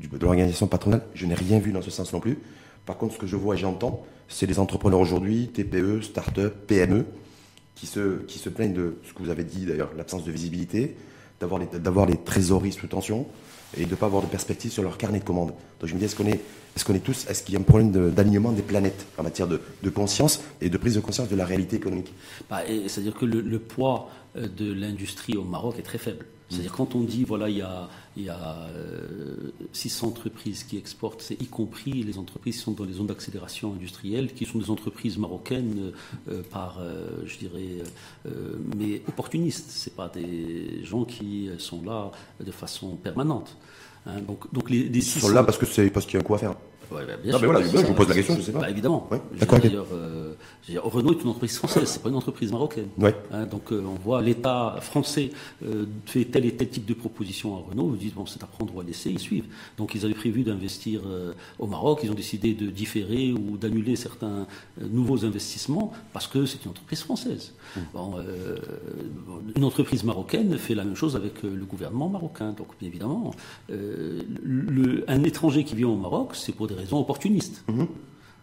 de l'organisation patronale, je n'ai rien vu dans ce sens non plus. Par contre, ce que je vois et j'entends, c'est les entrepreneurs aujourd'hui, TPE, start-up, PME, qui se, qui se plaignent de ce que vous avez dit d'ailleurs, l'absence de visibilité, d'avoir les, les trésoreries sous tension, et de ne pas avoir de perspective sur leur carnet de commandes. Donc je me dis, est-ce qu'on est, est-ce qu'on est tous, est-ce qu'il y a un problème d'alignement des planètes en matière de, conscience et de prise de conscience de la réalité économique? Bah, C'est-à-dire que le, poids euh, de l'industrie au Maroc est très faible. C'est-à-dire quand on dit, voilà, il y a, il y a 600 euh, entreprises qui exportent, c'est y compris les entreprises qui sont dans les zones d'accélération industrielle, qui sont des entreprises marocaines euh, par, je dirais, mais opportunistes. Ce pas des gens qui sont là de façon permanente. Hein, donc, donc les, Ils sont là parce que c'est parce qu'il y a un coup à faire. Ouais, bah, bien sûr, mais voilà, je vous pose la question, je sais pas. Bah, évidemment. D'accord. Euh, Renault est une entreprise française, c'est pas une entreprise marocaine. Ouais. Hein, donc euh, on voit l'État français euh, fait tel et tel type de proposition à Renault, ils disent bon c'est à prendre ou à laisser, ils suivent. Donc ils avaient prévu d'investir au Maroc, ils ont décidé de différer ou d'annuler certains nouveaux investissements parce que c'est une entreprise française. Mmh. Bon, une entreprise marocaine fait la même chose avec le gouvernement marocain. Donc bien évidemment, le, un étranger qui vient au Maroc, c'est pour des raisons opportunistes. Mmh.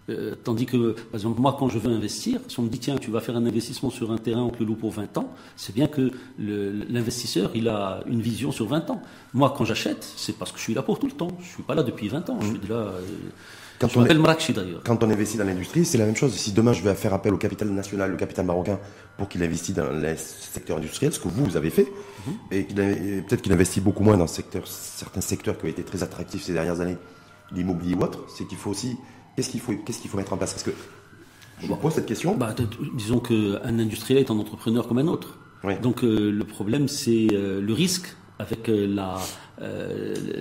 Euh, tandis que, par exemple, moi, quand je veux investir, si on me dit, tiens, tu vas faire un investissement sur un terrain, on te le loue pour 20 ans, c'est bien que l'investisseur, il a une vision sur 20 ans. Moi, quand j'achète, c'est parce que je suis là pour tout le temps. Je ne suis pas là depuis 20 ans. Je suis là. Euh, quand je on d'ailleurs. Quand on investit dans l'industrie, c'est la même chose. Si demain je vais faire appel au capital national, le capital marocain, pour qu'il investisse dans le secteur industriel, ce que vous, vous avez fait, mhm. et, peut-être qu'il investit beaucoup moins dans secteur, certains secteurs qui ont été très attractifs ces dernières années, l'immobilier ou autre, c'est qu'il faut aussi Qu'est-ce qu'il faut, qu'est-ce qu'il faut mettre en place? Parce que je me pose cette question. Bah, disons qu'un industriel est un entrepreneur comme un autre. Donc euh, le problème, c'est euh, le risque avec euh, la,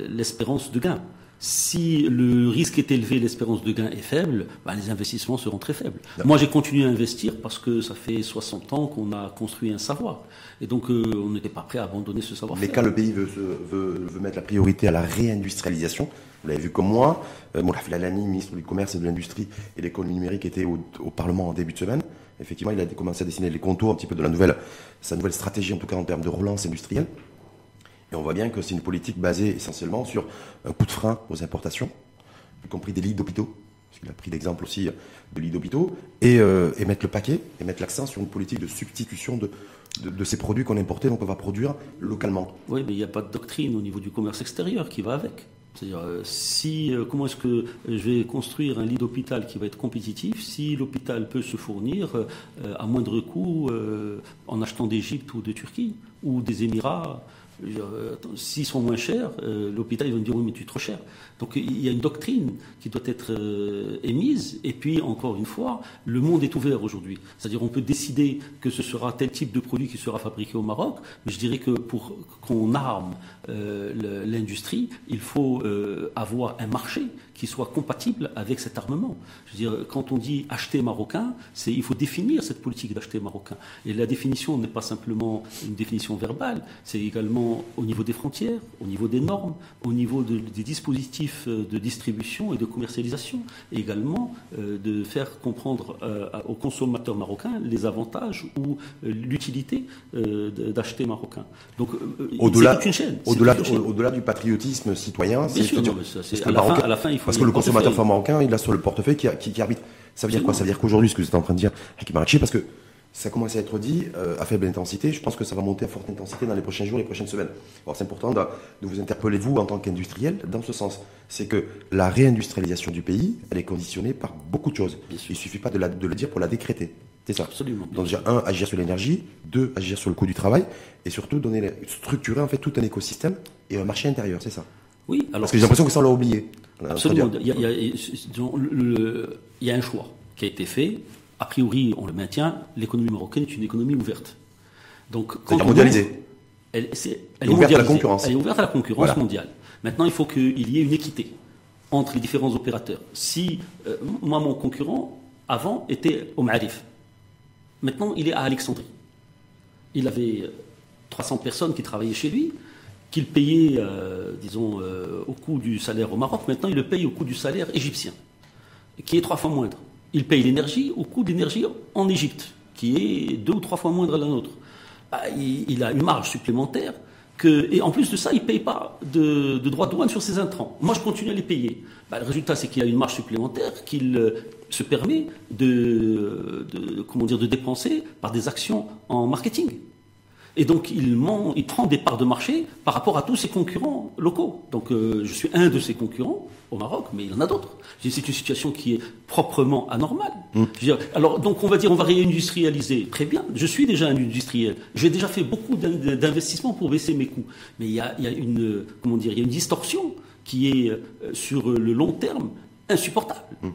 l'espérance de gain. Si le risque est élevé, l'espérance de gain est faible, bah, les investissements seront très faibles. Moi, j'ai continué à investir parce que ça fait 60 ans qu'on a construit un savoir. Et donc, on n'était pas prêt à abandonner ce savoir. Mais quand le pays veut, veut, veut mettre la priorité à la réindustrialisation, vous l'avez vu comme moi. Euh, bon, Lalani, ministre du Commerce et de l'Industrie et de l'économie numérique, était au, Parlement en début de semaine. Effectivement, il a commencé à dessiner les contours un petit peu de la nouvelle, sa nouvelle stratégie, en tout cas en termes de relance industrielle. Et on voit bien que c'est une politique basée essentiellement sur un coup de frein aux importations, y compris des lits d'hôpitaux, parce qu'il a pris l'exemple aussi de lits d'hôpitaux, et, euh, et, mettre le paquet, et mettre l'accent sur une politique de substitution de, de, de ces produits qu'on importait, donc on va produire localement. Oui, mais il n'y a pas de doctrine au niveau du commerce extérieur qui va avec. C'est-à-dire, euh, si, euh, comment est-ce que je vais construire un lit d'hôpital qui va être compétitif si l'hôpital peut se fournir euh, à moindre coût en achetant d'Égypte ou de Turquie ou des Émirats S'ils sont moins chers, l'hôpital va me dire oui mais tu es trop cher. Donc il y a une doctrine qui doit être euh, émise, et puis encore une fois, le monde est ouvert aujourd'hui. C'est-à-dire on peut décider que ce sera tel type de produit qui sera fabriqué au Maroc, mais je dirais que pour qu'on arme euh, l'industrie, il faut euh, avoir un marché qui soit compatible avec cet armement. Je veux dire, quand on dit acheter marocain, il faut définir cette politique d'acheter marocain. Et la définition n'est pas simplement une définition verbale, c'est également au niveau des frontières, au niveau des normes, au niveau des dispositifs euh, de distribution et de commercialisation, et également euh, de faire comprendre euh, aux consommateurs marocains les avantages ou l'utilité d'acheter marocain. Donc, au-delà. Au-delà, au-delà du patriotisme citoyen, c'est à, la fin, à la fin, il faut parce que le consommateur marocain, il a sur le portefeuille qui, qui, qui arbitre. Ça veut dire quoi? Ça veut dire qu'aujourd'hui, ce que vous êtes en train de dire, Hakim parce que ça commence à être dit euh, à faible intensité. Je pense que ça va monter à forte intensité dans les prochains jours, les prochaines semaines. Alors c'est important de, vous interpeller, vous, en tant qu'industriel, dans ce sens. C'est que la réindustrialisation du pays, elle est conditionnée par beaucoup de choses. Il ne suffit pas de, le dire pour la décréter. C'est ça. Absolument. Donc déjà, un, agir sur l'énergie. Deux, agir sur le coût du travail. Et surtout, donner, structurer en fait tout un écosystème et un marché intérieur. C'est ça. Oui. Alors Parce que j'ai l'impression que ça, on l'a oublié. Absolument. Il y a un choix qui a été fait a priori, on le maintient, l'économie marocaine est une économie ouverte. Donc, quand mondialisée. Elle, est, ouverte à la concurrence. Elle est ouverte à la concurrence mondiale. Maintenant, il faut qu'il y ait une équité entre les différents opérateurs. Si euh, moi, mon concurrent, avant, était au Ma'arif. Maintenant, il est à Alexandrie. Il avait 300 euh, personnes qui travaillaient chez lui, qu'il payait, euh, disons, au coût du salaire au Maroc. Maintenant, il le paye au coût du salaire égyptien, qui est trois fois moindre il paye l'énergie au coût d'énergie en Égypte, qui est deux ou trois fois moindre à la nôtre. Bah, il, a une marge supplémentaire. Et en plus de ça, il ne paye pas de, droits de douane sur ses intrants. Moi, je continue à les payer. Bah, le résultat, c'est qu'il a une marge supplémentaire qu'il euh, se permet de, de dépenser par des actions en marketing. Et donc, il, il, prend des parts de marché par rapport à tous ses concurrents locaux. Donc, euh, je suis un de ses concurrents au Maroc, mais il y en a d'autres. C'est une situation qui est proprement anormale. Mmh. alors, donc, on va dire, on va réindustrialiser. Très bien. Je suis déjà un industriel. J'ai déjà fait beaucoup d'investissements pour baisser mes coûts. Mais il y a, une, comment dire, il y a une distorsion qui est euh, sur le long terme insupportable. Mmh.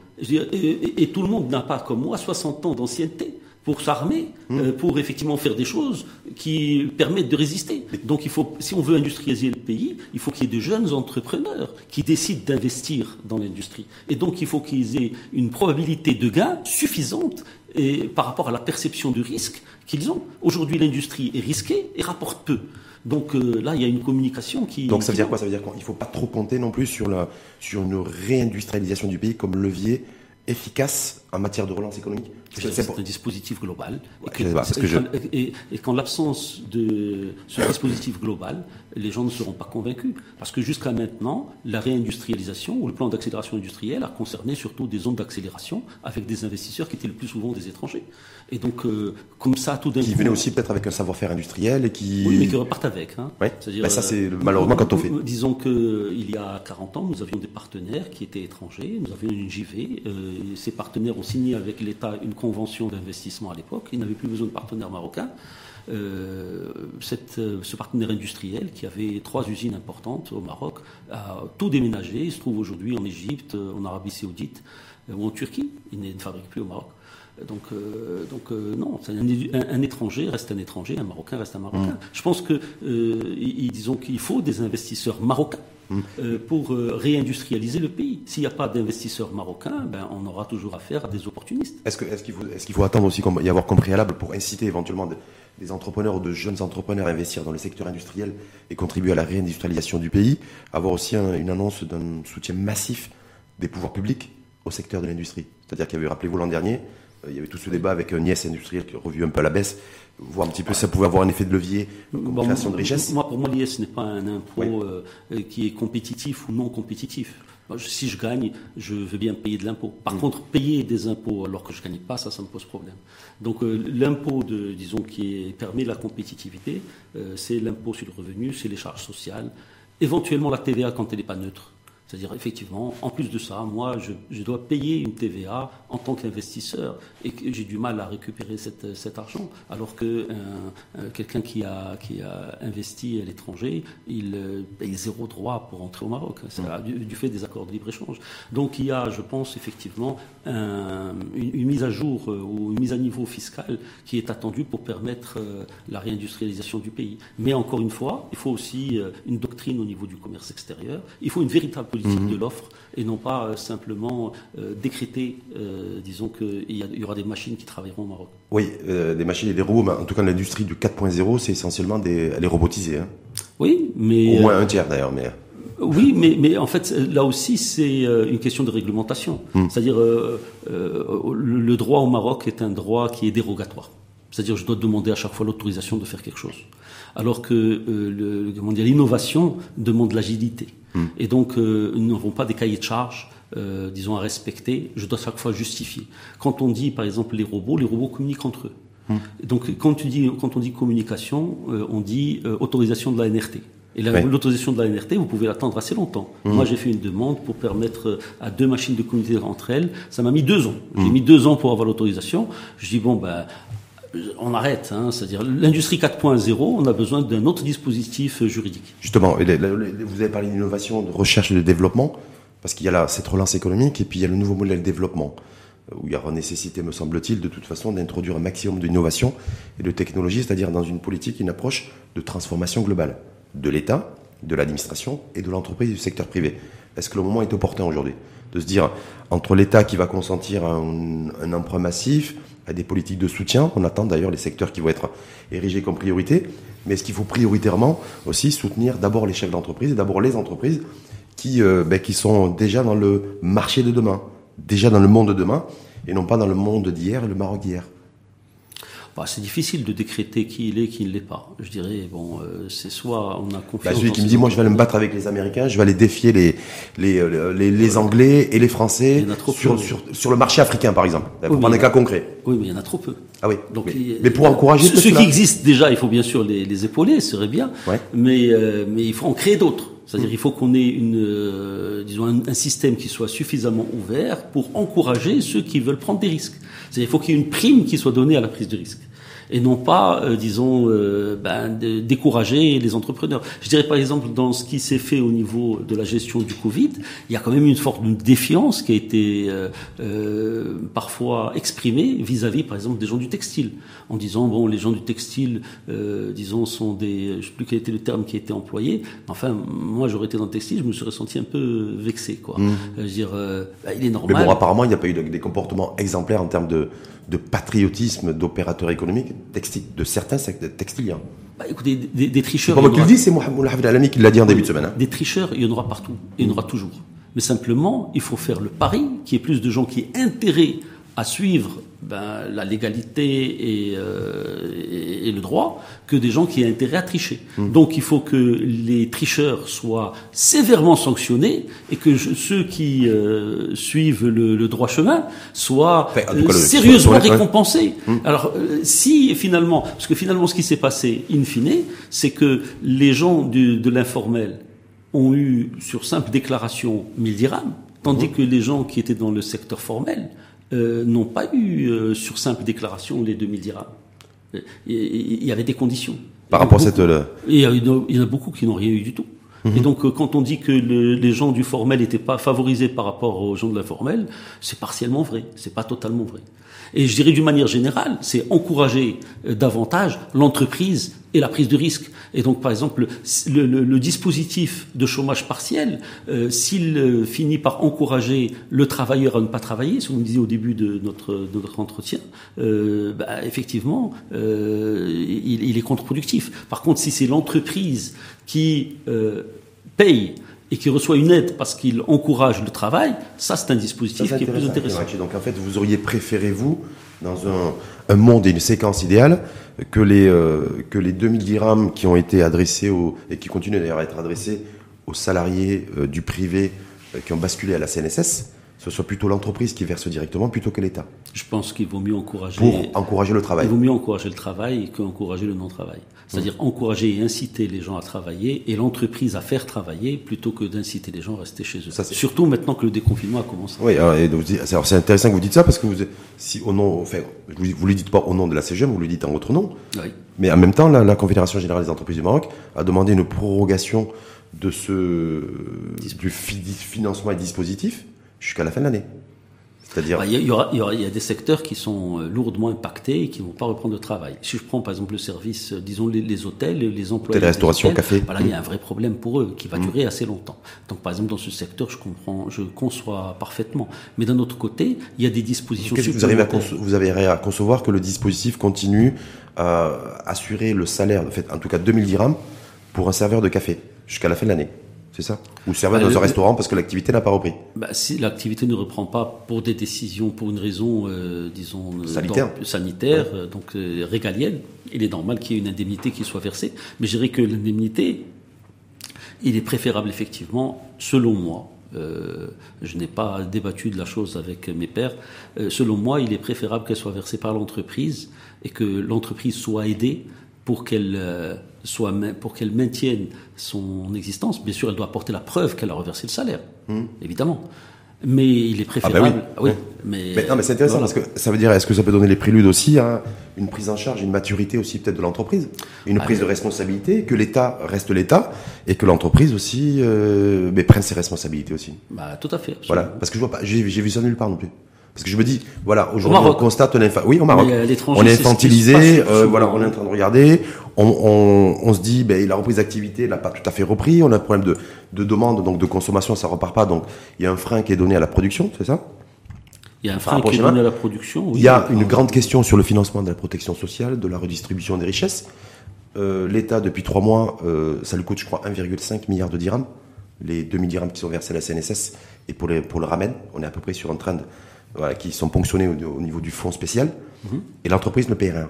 et, tout le monde n'a pas, comme moi, 60 ans d'ancienneté pour s'armer, hmm. euh, pour effectivement faire des choses qui permettent de résister. Donc il faut, si on veut industrialiser le pays, il faut qu'il y ait de jeunes entrepreneurs qui décident d'investir dans l'industrie. Et donc il faut qu'ils aient une probabilité de gain suffisante et, par rapport à la perception du risque qu'ils ont. Aujourd'hui, l'industrie est risquée et rapporte peu. Donc euh, là, il y a une communication qui. Donc ça veut dire quoi? Ça veut dire qu'il ne faut pas trop compter non plus sur, la, sur une réindustrialisation du pays comme levier efficace en matière de relance économique C'est un dispositif global. et, qu'en l'absence de ce dispositif global, les gens ne seront pas convaincus. Parce que jusqu'à maintenant, la réindustrialisation ou le plan d'accélération industrielle a concerné surtout des zones d'accélération avec des investisseurs qui étaient le plus souvent des étrangers. Et donc, euh, comme ça, tout d'un coup. Qui venaient aussi peut-être avec un savoir-faire industriel et qui. Oui, mais qui repartent avec. Hein. Oui. Ben, ça, c'est malheureusement quand on fait. Euh, disons qu'il y a 40 ans, nous avions des partenaires qui étaient étrangers. Nous avions une JV. Euh, ces partenaires ont signé avec l'État une convention d'investissement à l'époque. Ils n'avaient plus besoin de partenaires marocains. cette, ce partenaire industriel qui avait trois usines importantes au Maroc a tout déménagé. Il se trouve aujourd'hui en Égypte, en Arabie Saoudite ou en Turquie. Il ne fabrique plus au Maroc. Donc, euh, donc euh, non, un, étranger reste un étranger, un Marocain reste un Marocain. Mm. Je pense que, euh, disons qu'il faut des investisseurs marocains. Mm. pour réindustrialiser le pays. S'il n'y a pas d'investisseurs marocains, ben, on aura toujours affaire à des opportunistes. Est-ce qu'il est faut, est faut, attendre aussi y avoir comme préalable pour inciter éventuellement des entrepreneurs ou de jeunes entrepreneurs à investir dans le secteur industriel et contribuer à la réindustrialisation du pays, avoir aussi une annonce d'un soutien massif des pouvoirs publics au secteur de l'industrie? C'est-à-dire qu'il y avait, rappelez-vous l'an dernier, il y avait tout ce débat avec un IS industriel qui a revu un peu à la baisse, voir un petit peu si ça pouvait avoir un effet de levier comme création de richesse. Moi, pour moi, l'IS n'est pas un impôt euh, qui est compétitif ou non compétitif. si je gagne, je veux bien payer de l'impôt. Par mm. contre, payer des impôts alors que je ne gagne pas, ça, ça me pose problème. Donc euh, l'impôt, disons, qui permet la compétitivité, c'est l'impôt sur le revenu, c'est les charges sociales, éventuellement la TVA quand elle n'est pas neutre. C'est-à-dire, effectivement, en plus de ça, moi, je, dois payer une TVA en tant qu'investisseur et j'ai du mal à récupérer cet argent, alors que quelqu'un qui a, qui a investi à l'étranger, il euh, paye zéro droit pour entrer au Maroc, du, fait des accords de libre-échange. Donc, il y a, je pense, effectivement, une, mise à jour euh, ou une mise à niveau fiscal qui est attendue pour permettre euh, la réindustrialisation du pays. Mais encore une fois, il faut aussi une doctrine au niveau du commerce extérieur, il faut une véritable politique mhm. de l'offre et non pas euh, simplement euh, décréter, disons qu'il y, y, aura des machines qui travailleront au Maroc. Oui, des machines et des robots, mais en tout cas l'industrie du 4.0, c'est essentiellement des, elle est robotisée. Hein. Oui, mais... Au moins un tiers d'ailleurs, mais... Oui, mais, mais en fait, là aussi, c'est une question de réglementation. Hmm. C'est-à-dire, le droit au Maroc est un droit qui est dérogatoire. C'est-à-dire, je dois demander à chaque fois l'autorisation de faire quelque chose. Alors que euh, l'innovation demande l'agilité. Hmm. Et donc, euh, nous n'avons pas des cahiers de charges, euh, disons, à respecter. Je dois chaque fois justifier. Quand on dit, par exemple, les robots, les robots communiquent entre eux. Hmm. Donc, quand, tu dis, quand on dit communication, on dit autorisation de la NRT. Et l'autorisation de la NRT, vous pouvez l'attendre assez longtemps. Hmm. Moi, j'ai fait une demande pour permettre à deux machines de communiquer entre elles. Ça m'a mis deux ans. J'ai mis deux ans pour avoir l'autorisation. Je dis, bon, ben, on arrête. Hein, C'est-à-dire l'industrie 4.0, on a besoin d'un autre dispositif juridique. Justement, vous avez parlé d'innovation, de recherche et de développement, parce qu'il y a là cette relance économique et puis il y a le nouveau modèle de développement, où il y aura nécessité, me semble-t-il, de toute façon, d'introduire un maximum d'innovation et de technologie, c'est-à-dire dans une politique, une approche de transformation globale de l'État, de l'administration et de l'entreprise du secteur privé. Est-ce que le moment est opportun aujourd'hui de se dire entre l'État qui va consentir un emprunt massif, à des politiques de soutien. On attend d'ailleurs les secteurs qui vont être érigés comme priorité. Mais est-ce qu'il faut prioritairement aussi soutenir d'abord les chefs d'entreprise et d'abord les entreprises qui, euh, ben, qui sont déjà dans le marché de demain, déjà dans le monde de demain, et non pas dans le monde d'hier et le Maroc d'hier bah, c'est difficile de décréter qui il est, qui ne l'est pas. Je dirais, bon, euh, c'est soit on a confiance. Bah, celui qui me dit, moi, je vais aller me battre avec les Américains, je vais aller défier les les, euh, les, les Anglais et les Français sur, sur, sur, le marché africain, par exemple. Pour prendre un cas concret. Oui, mais il y en a trop peu. Ah oui. Donc, mais, pour encourager ceux, ceux qui existent déjà, il faut bien sûr les, les épauler, ce serait bien. Ouais. Mais euh, mais il faut en créer d'autres. C'est-à-dire qu'il faut qu'on ait une, disons un, système qui soit suffisamment ouvert pour encourager ceux qui veulent prendre des risques. Qu'il faut qu'il y ait une prime qui soit donnée à la prise de risque et non pas, euh, disons, euh, ben, de décourager les entrepreneurs. Je dirais par exemple dans ce qui s'est fait au niveau de la gestion du Covid, il y a quand même une forte défiance qui a été euh, euh parfois exprimée vis-à-vis, par exemple, des gens du textile, en disant bon, les gens du textile, disons, sont des, je sais plus quel était le terme qui a été employé. Enfin, moi, j'aurais été dans le textile, je me serais senti un peu vexé, quoi. Mmh. Je veux dire, ben, il est normal. Mais bon, apparemment, il n'y a pas eu des comportements exemplaires en termes de de patriotisme d'opérateurs économiques de certains textiliens. Bah, écoutez, des, tricheurs. Le dis, c'est Mohamed Alami qui l'a dit en début de semaine. Hein. Des tricheurs, il y en aura partout. Il y en aura toujours. Mais simplement, il faut faire le pari qu'il y ait plus de gens qui aient intérêt à suivre ben, la légalité euh, et, et, le droit que des gens qui aient intérêt à tricher. Hmm. Donc il faut que les tricheurs soient sévèrement sanctionnés et que ceux qui euh, suivent le, le, droit chemin soient euh, sérieusement récompensés. Hmm. Alors si finalement, parce que finalement ce qui s'est passé in fine, c'est que les gens du, de l'informel ont eu sur simple déclaration 1000 dirhams, tandis hmm. que les gens qui étaient dans le secteur formel euh, n'ont pas eu euh, sur simple déclaration les 2000 dirhams. Il y avait des conditions. Par rapport à cette... il y en a beaucoup qui n'ont rien eu du tout. Mhm. Et donc, euh, quand on dit que le, les gens du formel n'étaient pas favorisés par rapport aux gens de l'informel, c'est partiellement vrai, c'est pas totalement vrai. Et je dirais d'une manière générale, c'est encourager euh, davantage l'entreprise et la prise de risque. Et donc, par exemple, le, le, le dispositif de chômage partiel, euh, s'il euh, finit par encourager le travailleur à ne pas travailler, ce que vous me disiez au début de notre, de notre entretien, euh, bah, effectivement, il, il, est contre-productif. Par contre, si c'est l'entreprise qui paye et qui reçoit une aide parce qu'il encourage le travail, ça c'est un dispositif qui est plus intéressant. Donc en fait, vous auriez préféré, vous, dans un, un monde et une séquence idéale, que les, euh, que les 2000 dirhams qui ont été adressés et qui continuent d'ailleurs à être adressés aux salariés euh, du privé euh, qui ont basculé à la CNSS, ce soit plutôt l'entreprise qui verse directement plutôt que l'État. Je pense qu'il vaut mieux encourager. Pour encourager le travail. Il vaut mieux encourager le travail qu'encourager le non-travail. C'est-à-dire mmh. encourager et inciter les gens à travailler et l'entreprise à faire travailler plutôt que d'inciter les gens à rester chez eux. Ça, Surtout maintenant que le déconfinement a commencé. Oui, alors, c'est intéressant que vous dites ça parce que vous, si au nom, enfin, vous, ne le dites pas au nom de la CGM, vous le dites en votre nom. Oui. Mais en même temps, la, la Confédération générale des entreprises du Maroc a demandé une prorogation de ce du financement et dispositif jusqu'à la fin de l'année. C'est-à-dire Bah, Il y, aura- y aura- y a des secteurs qui sont euh, lourdement impactés et qui ne vont pas reprendre le travail. Si je prends par exemple le service, euh, disons les, les hôtels, les emplois. Hôtels, restauration, café. Voilà, il y a un vrai problème pour eux qui va durer assez longtemps. Donc par exemple dans ce secteur, je comprends, je conçois parfaitement. Mais d'un autre côté, il y a des dispositions Qu'est-ce que vous arrivez, à vous avez à concevoir que le dispositif continue à assurer le salaire, en fait, en tout cas 2000 dirhams, pour un serveur de café jusqu'à la fin de l'année? C'est ça? Ou serveur Bah, dans le- un restaurant parce que l'activité n'a pas repris? Bah, si l'activité ne reprend pas pour des décisions, pour une raison, euh, disons, euh, Sanitaire. sanitaire, euh, donc euh, régalienne, il est normal qu'il y ait une indemnité qui soit versée. Mais je dirais que l'indemnité, il est préférable effectivement, selon moi, euh, je n'ai pas débattu de la chose avec mes pairs, euh, selon moi, il est préférable qu'elle soit versée par l'entreprise et que l'entreprise soit aidée pour qu'elle euh, soit pour qu'elle maintienne son existence. Bien sûr, elle doit apporter la preuve qu'elle a reversé le salaire, évidemment. Mais il est préférable. Hmm. Ah bah oui. mais, Mais, non, mais c'est intéressant voilà. parce que ça veut dire, est-ce que ça peut donner les préludes aussi à une prise en charge, une maturité aussi peut-être de l'entreprise, une Ah, prise de responsabilité, que l'État reste l'État et que l'entreprise aussi euh, mais prenne ses responsabilités aussi. Bah, tout à fait. Voilà, parce que je vois pas, j'ai vu ça nulle part non plus. Parce que je me dis, voilà, aujourd'hui on constate l'infa... Oui, au Maroc. On est infantilisé, euh, voilà, on est en train de regarder, on, on, on se dit, ben, la reprise d'activité n'a pas tout à fait repris, on a un problème de, de demande, donc de consommation, ça repart pas, donc il y a un frein qui est donné à la production, c'est ça? Il y a un frein qui est donné à la production. oui. Il y a une grande question sur le financement de la protection sociale, de la redistribution des richesses. Euh, L'État, depuis trois mois, euh, ça lui coûte, je crois, 1,5 milliard de dirhams. Les 2000 dirhams qui sont versés à la CNSS et pour, les, pour le ramen, on est à peu près sur un trend voilà, qui sont ponctionnés au, au niveau du fonds spécial. Mhm. Et l'entreprise ne paye rien.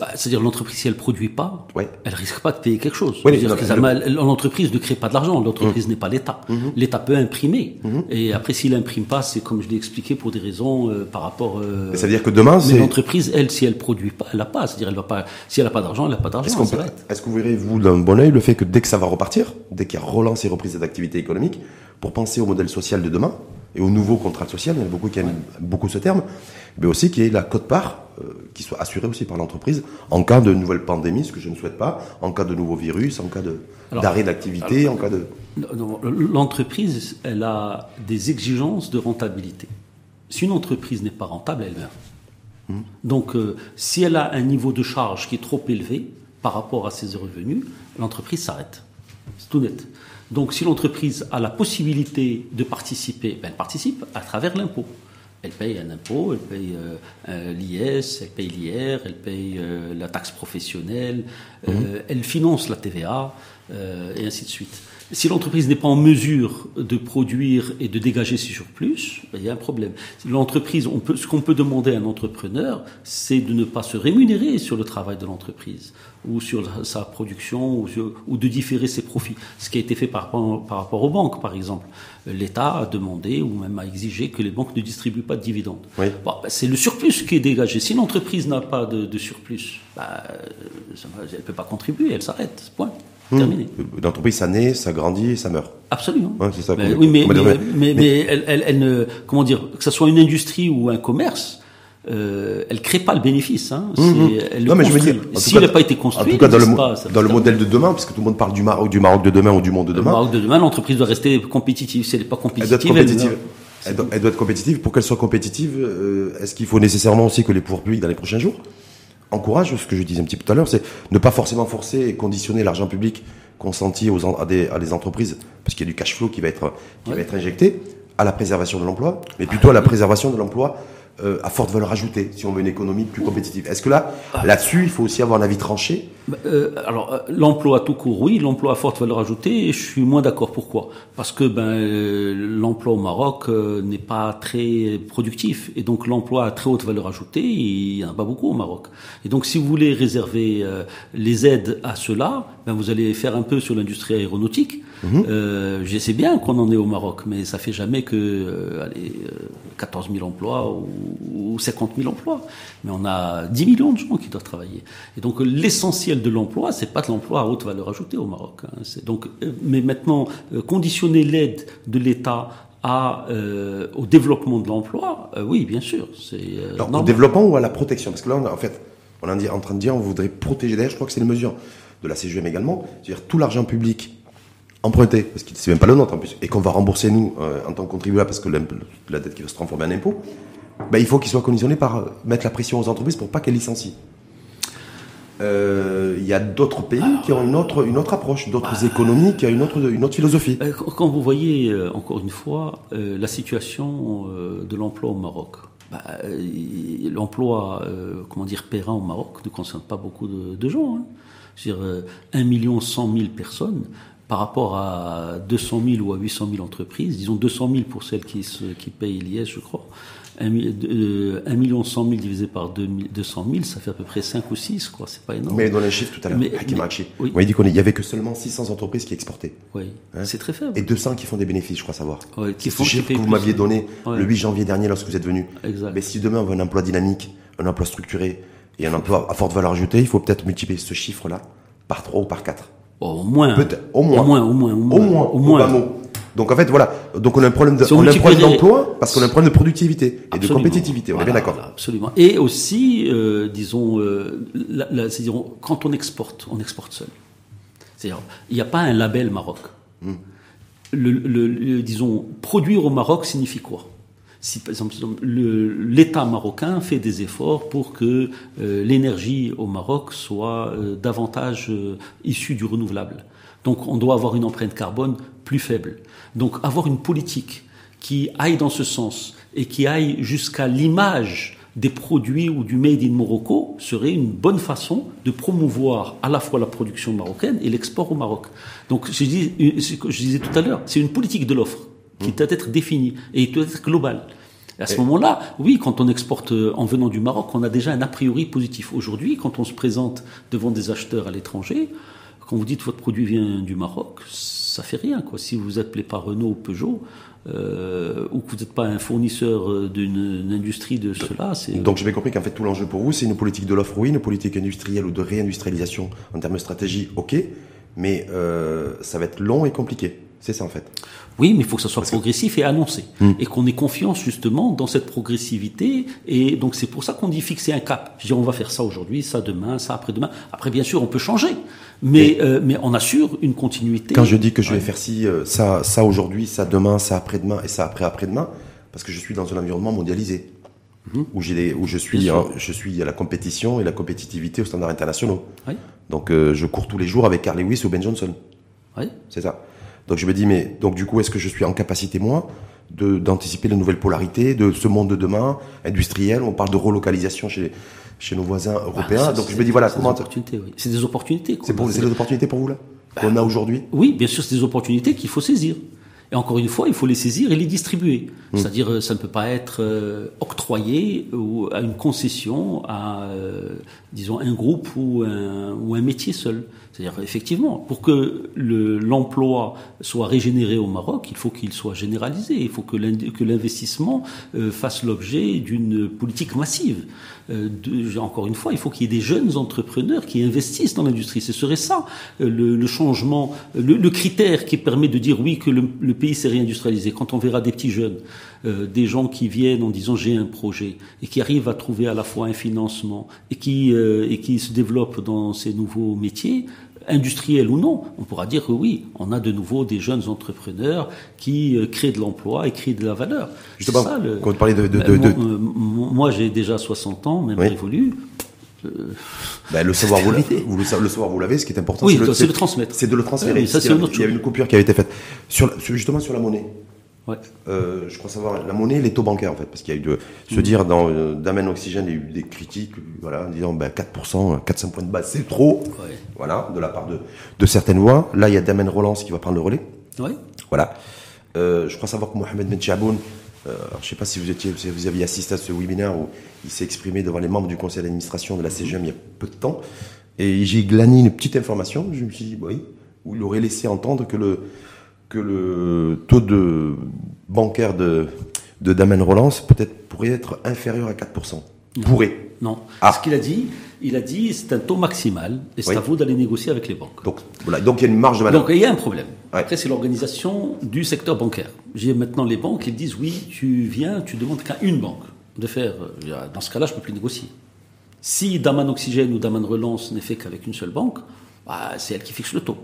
Bah, C'est-à-dire l'entreprise, si elle produit pas, Ouais. elle risque pas de payer quelque chose. Oui, le- L'entreprise ne crée pas de l'argent, l'entreprise n'est pas l'État. L'État peut imprimer. Et après, s'il imprime pas, c'est comme je l'ai expliqué pour des raisons euh, par rapport. euh, ça veut dire que demain, mais c'est. l'entreprise, elle, si elle produit pas, elle n'a pas. C'est-à-dire, elle va pas. Si elle n'a pas d'argent, elle n'a pas Est-ce d'argent. qu'on ça peut- s'arrête. est-ce que vous verrez, vous, d'un bon oeil, le fait que dès que ça va repartir, dès qu'il y a relance et reprise d'activité économique, pour penser au modèle social de demain et au nouveau contrat social, il y en a beaucoup qui aiment beaucoup ce terme, mais aussi qu'il y ait la cote-part euh, qui soit assurée aussi par l'entreprise en cas de nouvelle pandémie, ce que je ne souhaite pas, en cas de nouveau virus, en cas d'arrêt d'activité, en cas de... L'entreprise, elle a des exigences de rentabilité. Si une entreprise n'est pas rentable, elle meurt. Donc, euh, si elle a un niveau de charge qui est trop élevé par rapport à ses revenus, l'entreprise s'arrête. C'est tout net. Donc, si l'entreprise a la possibilité de participer, ben, elle participe à travers l'impôt. Elle paye un impôt, elle paye euh, l'IS, elle paye l'IR, elle paye euh, la taxe professionnelle, euh, elle finance la TVA, et ainsi de suite. Si l'entreprise n'est pas en mesure de produire et de dégager ses surplus, ben, il y a un problème. L'entreprise, on peut, ce qu'on peut demander à un entrepreneur, c'est de ne pas se rémunérer sur le travail de l'entreprise ou sur sa production ou, sur- ou de différer ses profits. Ce qui a été fait par, rapport- par rapport aux banques, par exemple. L'État a demandé ou même a exigé que les banques ne distribuent pas de dividendes. Oui. Bon, ben, c'est le surplus qui est dégagé. Si l'entreprise n'a pas de, de surplus, ben, euh, elle ne peut pas contribuer, elle s'arrête. Point. Terminé. Euh, L'entreprise, ça naît, ça grandit, ça meurt. Absolument. Ouais, c'est ça qu'on- oui, mais, mais, mais, mais elle, elle, elle ne, comment dire, que ce soit une industrie ou un commerce, euh, elle crée pas le bénéfice. Hein. Elle le Mmh, Non, mais je veux dire, S'il n'a pas été construit, En tout cas, dans le, pas, dans le modèle de demain, parce que tout le monde parle du Maroc, du Maroc de demain ou du monde de Le demain, Maroc de demain, l'entreprise doit rester compétitive. Si elle n'est pas elle doit être compétitive, elle compétitive. Elle doit, elle doit être compétitive. Pour qu'elle soit compétitive, euh, est-ce qu'il faut nécessairement aussi que les pouvoirs publics, dans les prochains jours, encouragent, ce que je disais un petit peu tout à l'heure, c'est ne pas forcément forcer et conditionner l'argent public consenti aux, à, des, à des entreprises, parce qu'il y a du cash flow qui va être, qui va être injecté, à la préservation de l'emploi, mais plutôt à la préservation de l'emploi euh, à forte valeur ajoutée, si on veut une économie plus compétitive. Est-ce que là, là-dessus, il faut aussi avoir un avis tranché? Bah, euh, alors, euh, l'emploi tout court, oui, l'emploi à forte valeur ajoutée, je suis moins d'accord. Pourquoi? Parce que ben, euh, l'emploi au Maroc euh, n'est pas très productif. Et donc, l'emploi à très haute valeur ajoutée, il n'y en a pas beaucoup au Maroc. Et donc, si vous voulez réserver les aides à cela, ben, vous allez faire un peu sur l'industrie aéronautique. Euh, je sais bien qu'on en est au Maroc, mais ça fait jamais que euh, allez, euh, 14 000 emplois ou, ou 50 000 emplois. Mais on a 10 millions de gens qui doivent travailler. Et donc, euh, l'essentiel de l'emploi, c'est pas de l'emploi à haute valeur ajoutée au Maroc. hein. Donc, euh, mais maintenant, euh, conditionner l'aide de l'État à, euh, au développement de l'emploi, euh, oui, bien sûr. C'est euh, Alors, au développement ou à la protection? Parce que là, on a- en fait, on est en train de dire on voudrait protéger. D'ailleurs, je crois que c'est une mesure de la CGM également. C'est-à-dire tout l'argent public emprunté, parce que c'est même pas le nôtre en plus, et qu'on va rembourser nous euh, en tant que contribuable parce que la dette qui va se transformer en impôt, ben, il faut qu'il soit conditionné par euh, mettre la pression aux entreprises pour pas qu'elles licencient. Euh, il y a d'autres pays qui ont une autre, une autre approche, d'autres bah, économies qui ont une autre, une autre philosophie. Quand vous voyez, encore une fois, la situation de l'emploi au Maroc, bah, l'emploi, comment dire, périn au Maroc ne concerne pas beaucoup de, gens. Hein. Je veux dire, 1 million 100 000 personnes, par rapport à 200 000 ou à 800 000 entreprises, disons 200 000 pour celles qui, qui payent l'IS, je crois, 1 million 100 000 divisé par 200 000, ça fait à peu près 5 ou 6, quoi. C'est pas énorme. Mais dans les chiffres tout à l'heure, Hakim oui. dit qu'il n'y avait que seulement 600 entreprises qui exportaient. Oui, hein c'est très faible. Et 200 qui font des bénéfices, je crois savoir. Oui, qui font, ce chiffre que vous m'aviez donné le 8 janvier dernier lorsque vous êtes venu. Exact. Mais si demain on veut un emploi dynamique, un emploi structuré et un emploi à forte valeur ajoutée, il faut peut-être multiplier ce chiffre-là par 3 ou par 4 au moins. Peut-être. Au moins. Au moins, au moins, au moins. Au moins. Donc en fait, voilà. Donc on a un problème de, on a un problème d'emploi parce qu'on a un problème de productivité et de compétitivité. On est bien d'accord. Absolument. Et aussi, euh, disons, euh, la, la, quand on exporte, on exporte seul. C'est-à-dire, il n'y a pas un label Maroc. Hmm. Le, le, disons, produire au Maroc signifie quoi? Si par exemple l'État marocain fait des efforts pour que euh, l'énergie au Maroc soit euh, davantage euh, issue du renouvelable. Donc on doit avoir une empreinte carbone plus faible. Donc avoir une politique qui aille dans ce sens et qui aille jusqu'à l'image des produits ou du made in Morocco serait une bonne façon de promouvoir à la fois la production marocaine et l'export au Maroc. Donc je, dis, je disais tout à l'heure, c'est une politique de l'offre qui doit être définie et doit être globale. Et à ce moment-là, oui, quand on exporte euh, en venant du Maroc, on a déjà un a priori positif. Aujourd'hui, quand on se présente devant des acheteurs à l'étranger, quand vous dites que votre produit vient du Maroc, ça fait rien. Quoi. Si vous appelez pas Renault ou Peugeot, euh, ou que vous n'êtes pas un fournisseur euh, d'une industrie de cela, c'est... Donc j'ai bien compris qu'en fait tout l'enjeu pour vous, c'est une politique de l'offre, oui, une politique industrielle ou de réindustrialisation en termes de stratégie, ok, mais euh, ça va être long et compliqué. C'est ça en fait. Oui, mais il faut que ça soit progressif et annoncé. Hmm. Et qu'on ait confiance justement dans cette progressivité. Et donc c'est pour ça qu'on dit fixer un cap. Je dis on va faire ça aujourd'hui, ça demain, ça après-demain. Après bien sûr on peut changer. Mais, euh, mais on assure une continuité. Quand je dis que je vais faire ci, euh, ça, ça aujourd'hui, ça demain, ça après-demain et ça après-après-demain, parce que je suis dans un environnement mondialisé. Hmm. Où, j'ai où je suis je suis à la compétition et la compétitivité aux standards internationaux. Donc euh, je cours tous les jours avec Carl Lewis ou Ben Johnson. Oui. C'est ça. Donc je me dis, mais donc du coup, est-ce que je suis en capacité, moi, de, d'anticiper les nouvelles polarités de ce monde de demain, industriel? On parle de relocalisation chez, chez nos voisins bah, européens. donc je me dis, voilà, comment. C'est des opportunités. C'est, des opportunités pour vous, là Qu'on a aujourd'hui? Oui, bien sûr, c'est des opportunités qu'il faut saisir. Et encore une fois, il faut les saisir et les distribuer. Hmm. C'est-à-dire, euh, ça ne peut pas être euh, octroyé ou à une concession à, euh, disons, un groupe ou un, ou un métier seul. C'est-à-dire, effectivement, pour que l'emploi soit régénéré au Maroc, il faut qu'il soit généralisé. Il faut que l'investissement euh, fasse l'objet d'une politique massive. Euh, de, encore une fois, il faut qu'il y ait des jeunes entrepreneurs qui investissent dans l'industrie. Ce serait ça euh, le, le, changement, le, le, critère qui permet de dire oui que le, le pays s'est réindustrialisé. Quand on verra des petits jeunes, euh, des gens qui viennent en disant j'ai un projet et qui arrivent à trouver à la fois un financement et qui, et qui se développent dans ces nouveaux métiers, industriel ou non, on pourra dire que oui, on a de nouveau des jeunes entrepreneurs qui euh, créent de l'emploi et créent de la valeur. Justement, ça, le, quand vous parlez de... de, de, ben, euh, moi, j'ai déjà 60 ans, même révolu. Euh, ben, le savoir vous, vous le, savoir vous l'avez ce qui est important oui, c'est le, transmettre. c'est de le transférer. Ça, il, y a, il y a une coupure qui avait été faite. Sur, justement sur la monnaie euh, je crois savoir la monnaie, les taux bancaires en fait, parce qu'il y a eu de se mm. dire dans euh, Damen Oxygène, il y a eu des critiques, voilà, en disant ben, 4%, 400 points de base, c'est trop, voilà, de la part de, de certaines voix. Là, il y a Damen Relance qui va prendre le relais. Voilà. Euh, je crois savoir que Mohamed Ben Chaboun, euh, je ne sais pas si vous étiez, si vous aviez assisté à ce webinaire où il s'est exprimé devant les membres du conseil d'administration de la CGM il y a peu de temps, et j'ai glané une petite information. Je me suis dit, oui, où il aurait laissé entendre que le que le taux de bancaire de, de Damen Relance peut-être pourrait être inférieur à 4%. Pourrait. Non. Ah. Ce qu'il a dit, il a dit c'est un taux maximal et c'est à vous d'aller négocier avec les banques. Donc, voilà. Donc il y a une marge de manœuvre. Donc il y a un problème. Après, c'est l'organisation du secteur bancaire. J'ai maintenant les banques, ils disent oui, tu viens, tu demandes qu'à une banque de faire. Euh, dans ce cas-là, je ne peux plus négocier. Si Daman Oxygène ou Daman Relance n'est fait qu'avec une seule banque, bah, c'est elle qui fixe le taux.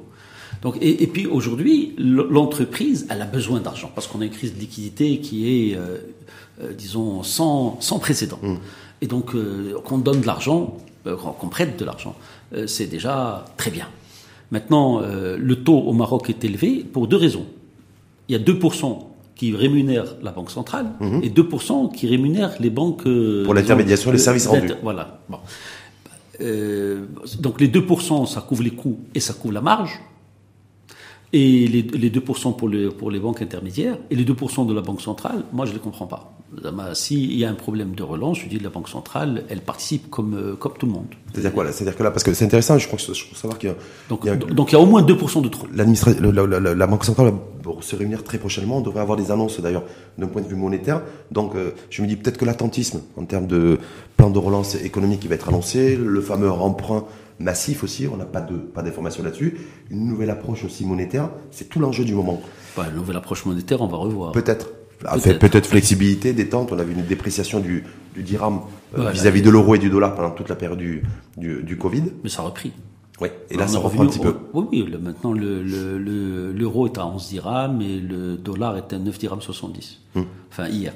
Donc, et, et puis aujourd'hui, l'entreprise, elle a besoin d'argent parce qu'on a une crise de liquidité qui est, euh, euh, disons, sans, sans précédent. Mm. Et donc, euh, qu'on donne de l'argent, euh, qu'on prête de l'argent, euh, c'est déjà très bien. Maintenant, euh, le taux au Maroc est élevé pour deux raisons. Il y a 2% qui rémunèrent la Banque centrale et 2% qui rémunèrent les banques... Pour l'intermédiation, les disons, services rendus. Voilà. Bon. Euh, donc les 2%, ça couvre les coûts et ça couvre la marge. Et les, les 2% pour, le, pour les banques intermédiaires et les 2% de la Banque centrale, moi je ne les comprends pas. S'il y a un problème de relance, je dis la Banque centrale, elle participe comme, euh, comme tout le monde. C'est-à-dire quoi C'est-à-dire que là, parce que c'est intéressant, je crois que je crois savoir qu'il y a, Donc il y a un- donc il y a au moins 2% de trop. la Banque centrale va se réunir très prochainement. On devrait avoir des annonces d'ailleurs d'un point de vue monétaire. Donc euh, je me dis peut-être que l'attentisme en termes de plan de relance économique qui va être annoncé, le fameux emprunt massif aussi, on n'a pas de pas d'informations là-dessus, une nouvelle approche aussi monétaire, c'est tout l'enjeu du moment. Bah, la nouvelle approche monétaire, on va revoir. Peut-être. Ah, Peut-être. flexibilité, détente. On a vu une dépréciation du, du dirham euh, Voilà. vis-à-vis de l'euro et du dollar pendant toute la période du, du, du Covid. Mais ça a repris. Ouais. Et là, On ça reprend un petit peu. Oui, oui. le- maintenant, le- le- le- l'euro est à 11 dirhams et le dollar est à 9 dirhams 70. Enfin, hier.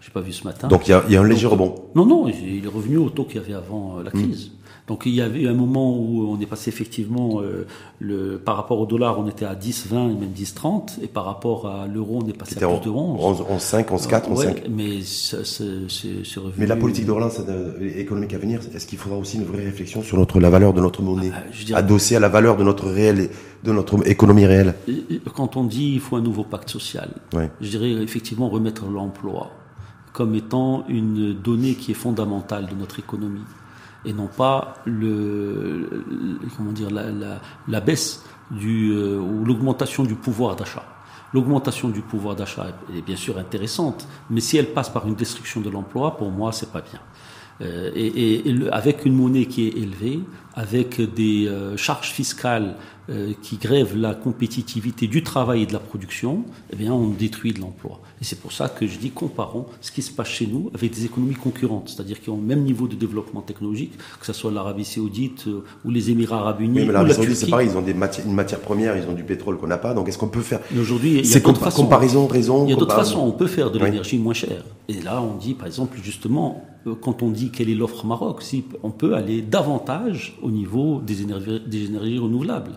J'ai pas vu ce matin. Donc il y a, il y a un léger rebond. Non, non, il est revenu au taux qu'il y avait avant euh, la Hmm. crise. Donc il y avait un moment où on est passé effectivement, euh, le, par rapport au dollar, on était à 10, 20 et même 10, 30, et par rapport à l'euro, on est passé à plus de 11. 11, 11, 5, 11, 4, 11, Ouais, 5. mais c'est revenu. Mais la politique de relance euh, économique à venir, est-ce qu'il faudra aussi une vraie réflexion sur notre, la valeur de notre monnaie, Ah, dirais- adossée à la valeur de notre réel, de notre économie réelle? Quand on dit il faut un nouveau pacte social, Ouais. je dirais effectivement remettre l'emploi comme étant une donnée qui est fondamentale de notre économie et non pas le, comment dire la, la, la baisse du euh, ou l'augmentation du pouvoir d'achat. L'augmentation du pouvoir d'achat est, bien sûr intéressante, mais si elle passe par une destruction de l'emploi, pour moi, c'est pas bien. Euh, et, et- avec une monnaie qui est élevée, avec des euh, charges fiscales euh, qui grèvent la compétitivité du travail et de la production, eh bien, on détruit de l'emploi. Et c'est pour ça que je dis comparons ce qui se passe chez nous avec des économies concurrentes, c'est-à-dire qui ont le même niveau de développement technologique, que ce soit l'Arabie Saoudite euh, ou les Émirats Arabes Unis Oui, mais l'Arabie la Saoudite, c'est pareil, ils ont des matières, une matière première, ils ont du pétrole qu'on n'a pas, donc est-ce qu'on peut faire Mais aujourd'hui, il y a C'est d'autres compa- façons. comparaison, raison. Il y a d'autres façons. On peut faire de Oui. l'énergie moins chère. Et là, on dit, par exemple, justement, quand on dit quelle est l'offre Maroc, si on peut aller davantage au niveau des énergies, des énergies renouvelables.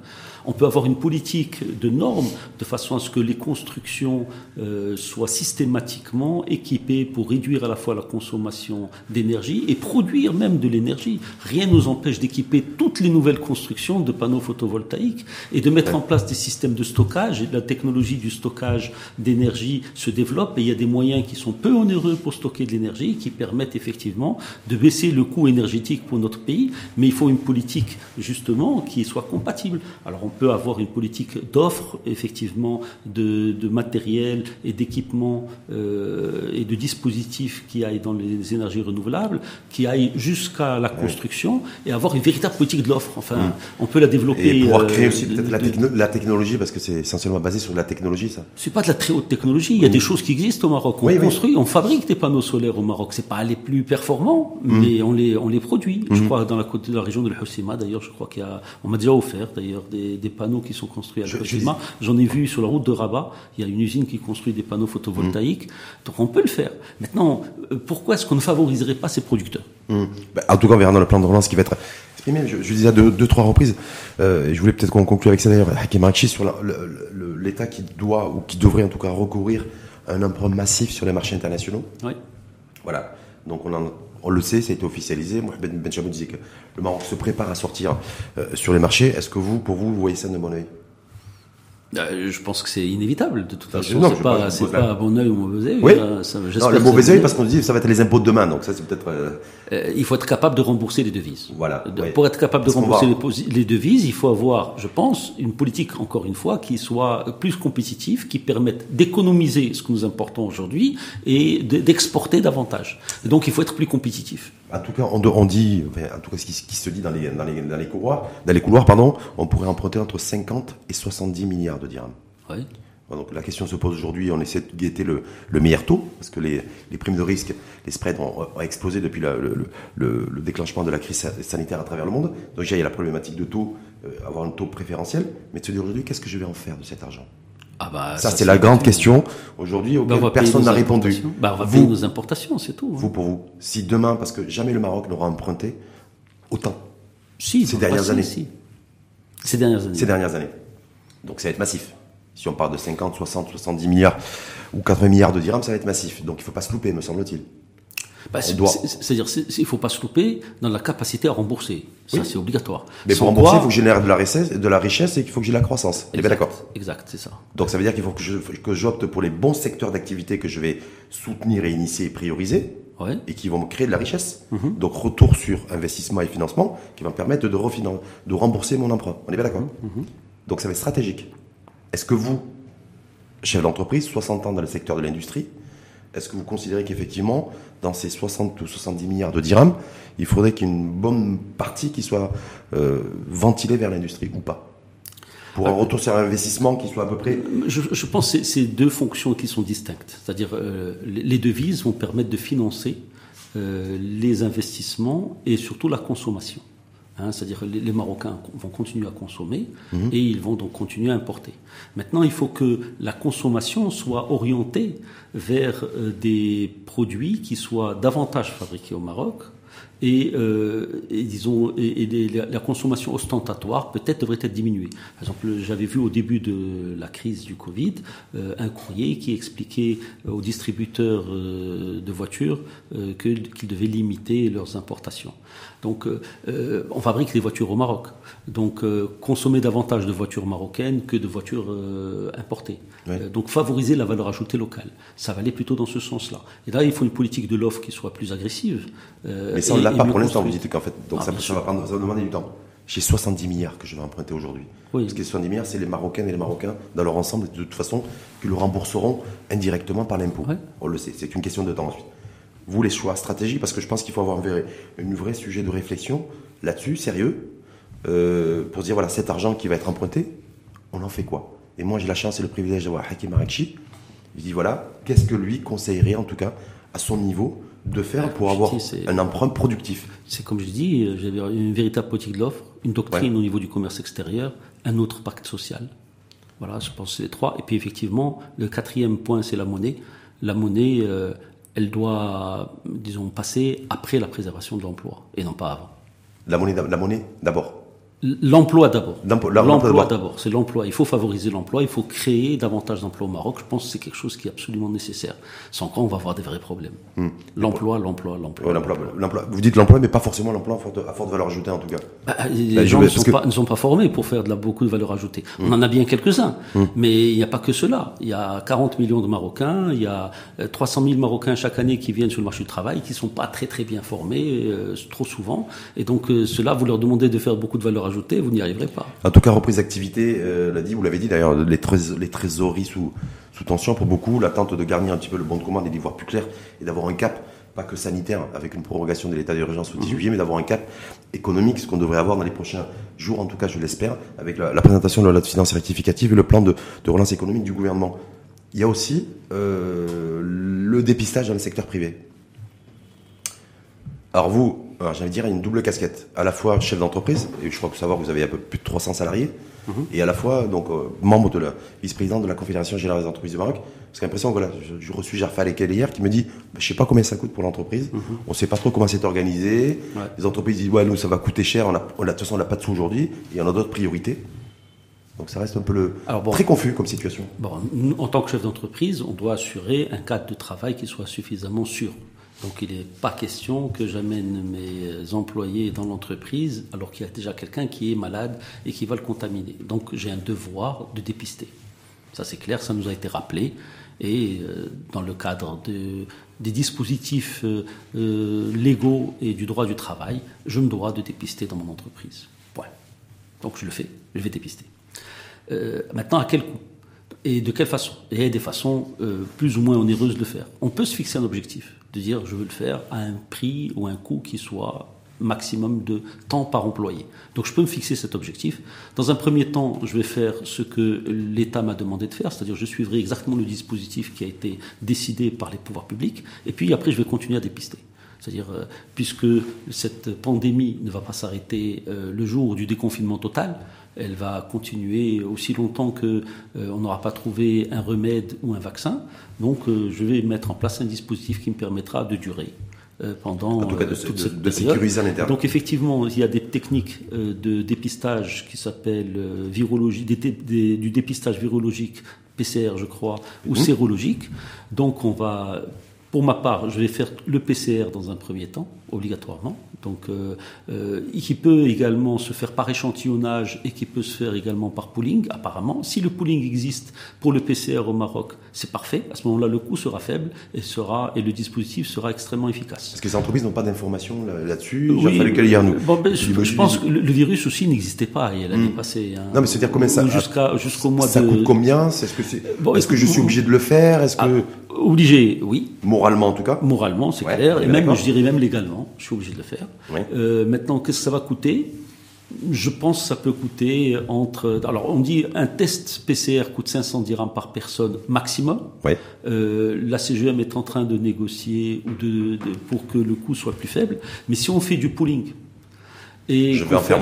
On peut avoir une politique de normes de façon à ce que les constructions euh, soient systématiquement équipées pour réduire à la fois la consommation d'énergie et produire même de l'énergie. Rien ne nous empêche d'équiper toutes les nouvelles constructions de panneaux photovoltaïques et de mettre en place des systèmes de stockage. La technologie du stockage d'énergie se développe et il y a des moyens qui sont peu onéreux pour stocker de l'énergie qui permettent effectivement de baisser le coût énergétique pour notre pays. Mais il faut une politique justement qui soit compatible. Alors on peut avoir une politique d'offre effectivement de, de matériel et d'équipement euh, et de dispositifs qui aillent dans les énergies renouvelables, qui aillent jusqu'à la construction et avoir une véritable politique de l'offre. Enfin, on peut la développer. Et pouvoir euh, créer aussi peut-être la, de- techno- la technologie, parce que c'est essentiellement basé sur la technologie, ça. c'est pas de la très haute technologie. Il y a des choses qui existent au Maroc. On Oui, oui. construit, on fabrique des panneaux solaires au Maroc. C'est pas les plus performants, Mm. mais on les on les produit. Je crois dans la côte de la région de l'Hossima, d'ailleurs, je crois qu'il y a, on m'a déjà offert d'ailleurs des, des panneaux qui sont construits à Je-. J'en ai vu sur la route de Rabat. Il y a une usine qui construit des panneaux photovoltaïques. Donc on peut le faire. Maintenant, euh, pourquoi est-ce qu'on ne favoriserait pas ces producteurs? Hum. Ben, en tout cas, on verra dans le plan de relance qui va être exprimé. Je, je disais à deux, deux, trois reprises, euh, et je voulais peut-être qu'on conclue avec ça d'ailleurs, Hakim Rakchi, sur l'État qui doit, ou qui devrait en tout cas recourir à un emprunt massif sur les marchés internationaux. Oui. Voilà. Donc on, en- on le sait, ça a été officialisé. Moi, Ben disait que le Maroc se prépare à sortir euh, sur les marchés. Est-ce que vous, pour vous, vous voyez ça de bon oeil je pense que c'est inévitable. De toute façon, non, c'est pas, c'est pas à bon oeil ou mauvais oeil. Oui. Euh, ça- Non, le mauvais oeil parce qu'on dit ça va être les impôts de demain. Donc ça, c'est peut-être. euh, Euh, il faut être capable de rembourser les devises. Voilà, De-. Pour être capable Parce de rembourser les, devises, il faut avoir, je pense, une politique, encore une fois, qui soit plus compétitive, qui permette d'économiser ce que nous importons aujourd'hui et de- d'exporter davantage. Et donc, il faut être plus compétitif. En tout cas, on, dit, enfin, en tout cas, ce qui, ce qui se dit dans les, dans les, dans les couloirs, dans les couloirs, pardon, on pourrait emprunter entre 50 et 70 milliards de dirhams. Oui. Donc la question se pose aujourd'hui, on essaie de guetter le, meilleur taux, parce que les, primes de risque, les spreads ont, explosé depuis le, déclenchement de la crise sanitaire à travers le monde. Donc il y a la problématique de taux, euh, avoir un taux préférentiel, mais de se dire aujourd'hui, qu'est-ce que je vais en faire de cet argent? Ah bah, ça, c'est la grande question aujourd'hui auquel bah, personne n'a répondu. Bah, on va vous, nos importations, c'est tout. Hein. Vous pour vous. Si demain, parce que jamais le Maroc n'aura emprunté autant. Si, ces dernières années. Ces dernières années. Ces dernières années. Donc ça va être massif. Si on parle de 50, 60, 70 milliards ou 80 milliards de dirhams, ça va être massif. Donc il ne faut pas se louper, me semble-t-il. Bah, c'est-à-dire, il ne faut pas se louper dans la capacité à rembourser. Ça, c'est obligatoire. Mais pour rembourser, il faut que je génère de la richesse, de la richesse et qu'il faut que j'ai la croissance. On est bien d'accord Exact, c'est ça. Donc ça veut dire qu'il faut que, j'opte pour les bons secteurs d'activité que je vais soutenir et initier et prioriser. Et qui vont me créer de la richesse. Mhm. Donc retour sur investissement et financement qui va me permettre de, de rembourser mon emprunt. On est bien d'accord mhm. Mhm. Donc ça va être stratégique. Est-ce que vous, chef d'entreprise, 60 ans dans le secteur de l'industrie, est-ce que vous considérez qu'effectivement, dans ces 60 ou 70 milliards de dirhams, il faudrait qu'il y ait une bonne partie qui soit euh, ventilée vers l'industrie ou pas pour un euh, retour sur investissement qui soit à peu près. Je, pense que c'est deux fonctions qui sont distinctes. C'est-à-dire, euh, les devises vont permettre de financer les investissements et surtout la consommation. Hein, c'est-à-dire les, les Marocains vont continuer à consommer mhm. et ils vont donc continuer à importer. Maintenant, il faut que la consommation soit orientée vers euh, des produits qui soient davantage fabriqués au Maroc, et, euh, et disons et, la consommation ostentatoire peut-être devrait être diminuée. Par exemple, j'avais vu au début de la crise du Covid euh, un courrier qui expliquait aux distributeurs euh, de voitures qu'ils devaient limiter leurs importations. Donc, euh, on fabrique des voitures au Maroc. Donc, consommer davantage de voitures marocaines que de voitures importées. donc, favoriser la valeur ajoutée locale. Ça va aller plutôt dans ce sens-là. Et là, il faut une politique de l'offre qui soit plus agressive. Mais ça, on l'a pas pour l'instant. Vous dites qu'en fait, donc ah, ça, va prendre, ça va demander du temps. J'ai 70 milliards que je vais emprunter aujourd'hui. Parce que les 70 milliards, c'est les Marocaines et les Marocains dans leur ensemble, de toute façon, qui le rembourseront indirectement par l'impôt. On le sait, c'est une question de temps ensuite. Vous, les choix stratégiques, parce que je pense qu'il faut avoir un vrai, un vrai sujet de réflexion là-dessus, sérieux, euh, pour dire, voilà, cet argent qui va être emprunté, on en fait quoi? Et moi, j'ai la chance et le privilège d'avoir Hakim Arakchi. Je dis, voilà, qu'est-ce que lui conseillerait, en tout cas, à son niveau, de faire pour avoir un emprunt productif? C'est comme je dis, euh, j'avais une véritable politique de l'offre, une doctrine au niveau du commerce extérieur, un autre pacte social. Voilà, je pense que c'est les trois. Et puis effectivement, le quatrième point, c'est la monnaie. La monnaie, euh, elle doit, disons, passer après la préservation de l'emploi et non pas avant. La monnaie, la monnaie d'abord L'emploi d'abord. L'emploi d'abord, c'est l'emploi. Il faut favoriser l'emploi, il faut créer davantage d'emplois au Maroc. Je pense que c'est quelque chose qui est absolument nécessaire. Sans quoi on va avoir des vrais problèmes. Hmm. L'emploi, l'emploi, l'emploi. Vous dites l'emploi, mais pas forcément l'emploi à forte valeur ajoutée en tout cas. Bah, les bah, gens ne sont, pas, ne sont, pas, formés pour faire de la, beaucoup de valeur ajoutée. On hmm. en a bien quelques-uns, hmm. mais il n'y a pas que cela. Il y a 40 millions de Marocains, il y a 300 euh, 000 Marocains chaque année qui viennent sur le marché du travail, qui sont pas très très bien formés, euh, trop souvent. Et donc euh, cela, vous leur demandez de faire beaucoup de valeur ajoutée, vous n'y arriverez pas. En tout cas, reprise d'activité, euh, l'a dit, vous l'avez dit d'ailleurs, les, les, trésoreries sous, sous tension pour beaucoup, l'attente de garnir un petit peu le bon de commande et d'y voir plus clair et d'avoir un cap, pas que sanitaire, avec une prorogation de l'état d'urgence au 10 mhm. juillet, mais d'avoir un cap économique, ce qu'on devrait avoir dans les prochains jours, en tout cas je l'espère, avec la, présentation de la loi de finances rectificative et le plan de, relance économique du gouvernement. Il y a aussi euh, le dépistage dans le secteur privé. Alors vous, j'allais dire, une double casquette. À la fois chef d'entreprise, et je crois que savoir vous avez un peu plus de 300 salariés, mhm. et à la fois donc euh, membre de la vice-président de la Confédération Générale des Entreprises du Maroc. Parce que l'impression, voilà, je, reçu Jarfal Ekel hier qui me dit, bah, je sais pas combien ça coûte pour l'entreprise, mhm. on sait pas trop comment c'est organisé. Les entreprises disent, ouais, nous ça va coûter cher, on a, on a, de toute façon on n'a pas de sous aujourd'hui, et on a d'autres priorités. Donc ça reste un peu le très confus comme situation. Bon, en tant que chef d'entreprise, on doit assurer un cadre de travail qui soit suffisamment sûr. Donc il n'est pas question que j'amène mes employés dans l'entreprise alors qu'il y a déjà quelqu'un qui est malade et qui va le contaminer. Donc j'ai un devoir de dépister. Ça c'est clair, ça nous a été rappelé. Et euh, dans le cadre de, des dispositifs euh, euh, légaux et du droit du travail, je me dois de dépister dans mon entreprise. Point. Donc je le fais, je vais dépister. maintenant, à quel coût? Et de quelle façon? A des façons plus ou moins onéreuses de le faire. On peut se fixer un objectif de dire je veux le faire à un prix ou un coût qui soit maximum de temps par employé. Donc je peux me fixer cet objectif. Dans un premier temps, je vais faire ce que l'État m'a demandé de faire, c'est-à-dire je suivrai exactement le dispositif qui a été décidé par les pouvoirs publics, et puis après je vais continuer à dépister. C'est-à-dire, euh, puisque cette pandémie ne va pas s'arrêter euh, le jour du déconfinement total, elle va continuer aussi longtemps que euh, on n'aura pas trouvé un remède ou un vaccin. Donc, je vais mettre en place un dispositif qui me permettra de durer pendant en tout cas de, toute cette de sécuriser l'intérieur. Donc effectivement, il y a des techniques de dépistage qui s'appellent virologie, du dépistage virologique PCR, je crois, ou mmh. sérologique. Donc on va pour ma part, je vais faire le PCR dans un premier temps, obligatoirement donc euh, euh, qui peut également se faire par échantillonnage et qui peut se faire également par pooling, apparemment. Si le pooling existe pour le PCR au Maroc, c'est parfait. À ce moment-là, le coût sera faible et, sera, et le dispositif sera extrêmement efficace. Parce que les entreprises n'ont pas d'informations là-dessus oui, Il a fallu qu'elles nous. Ben, je, pense que le, virus aussi n'existait pas l'année hmm. passée. Hein, non, mais c'est-à-dire combien ça jusqu'à jusqu'au mois ça de. Ça coûte combien? Est-ce que, que je suis obligé de le faire? Est-ce que ah, obligé, oui. Moralement en tout cas? Moralement, c'est clair. Et même, je dirais même légalement, je suis obligé de le faire. Euh, Maintenant, qu'est-ce que ça va coûter? Je pense que ça peut coûter entre. Alors, on dit un test PCR coûte 500 dirhams par personne maximum. Euh, la CGM est en train de négocier ou de, pour que le coût soit plus faible. Mais si on fait du pooling et, je vais en faire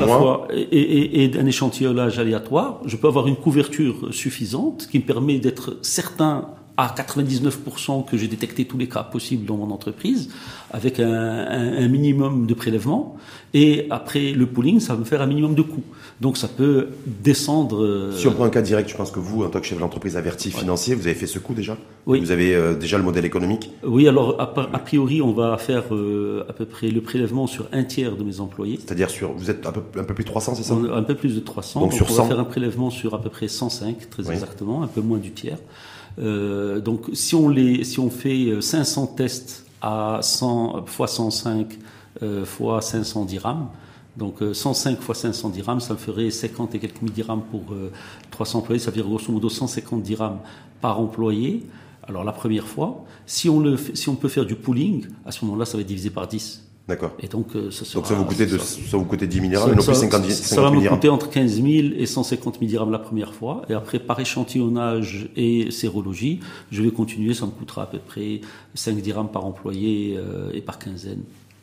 et, et, et un échantillonnage aléatoire, je peux avoir une couverture suffisante qui me permet d'être certain à 99% que j'ai détecté tous les cas possibles dans mon entreprise, avec un, un, minimum de prélèvement. Et après le pooling, ça va me faire un minimum de coûts. Donc ça peut descendre. Euh, si on prend un cas direct, je pense que vous, en tant que chef d'entreprise averti financier, vous avez fait ce coup déjà? Oui. Vous avez euh, déjà le modèle économique? Oui, alors a, priori, on va faire euh, à peu près le prélèvement sur un tiers de mes employés. C'est-à-dire sur. Vous êtes un peu, un peu plus de 300, c'est ça? Un peu plus de 300. Donc, sur on va faire un prélèvement sur à peu près 105, très exactement, un peu moins du tiers. Euh, donc si on, fait 500 euh, tests à 100 fois 105 euh, fois 500 dirhams, donc 105 fois 500 dirhams, ça ferait 50 et quelques mille dirhams pour 300 employés, ça dire grosso modo 150 dirhams par employé. Alors la première fois, si on, si on peut faire du pooling, à ce moment-là, ça va être divisé par 10. D'accord. Et donc, euh, ça, donc ça vous coûtait, de, ça vous coûtait 10 000 dirhams, et non plus 50, 50 Ça va me coûter entre 15 000 et 150 000 dirhams la première fois. Et après, par échantillonnage et sérologie, je vais continuer. Ça me coûtera à peu près 5 dirhams par employé euh, et par quinzaine.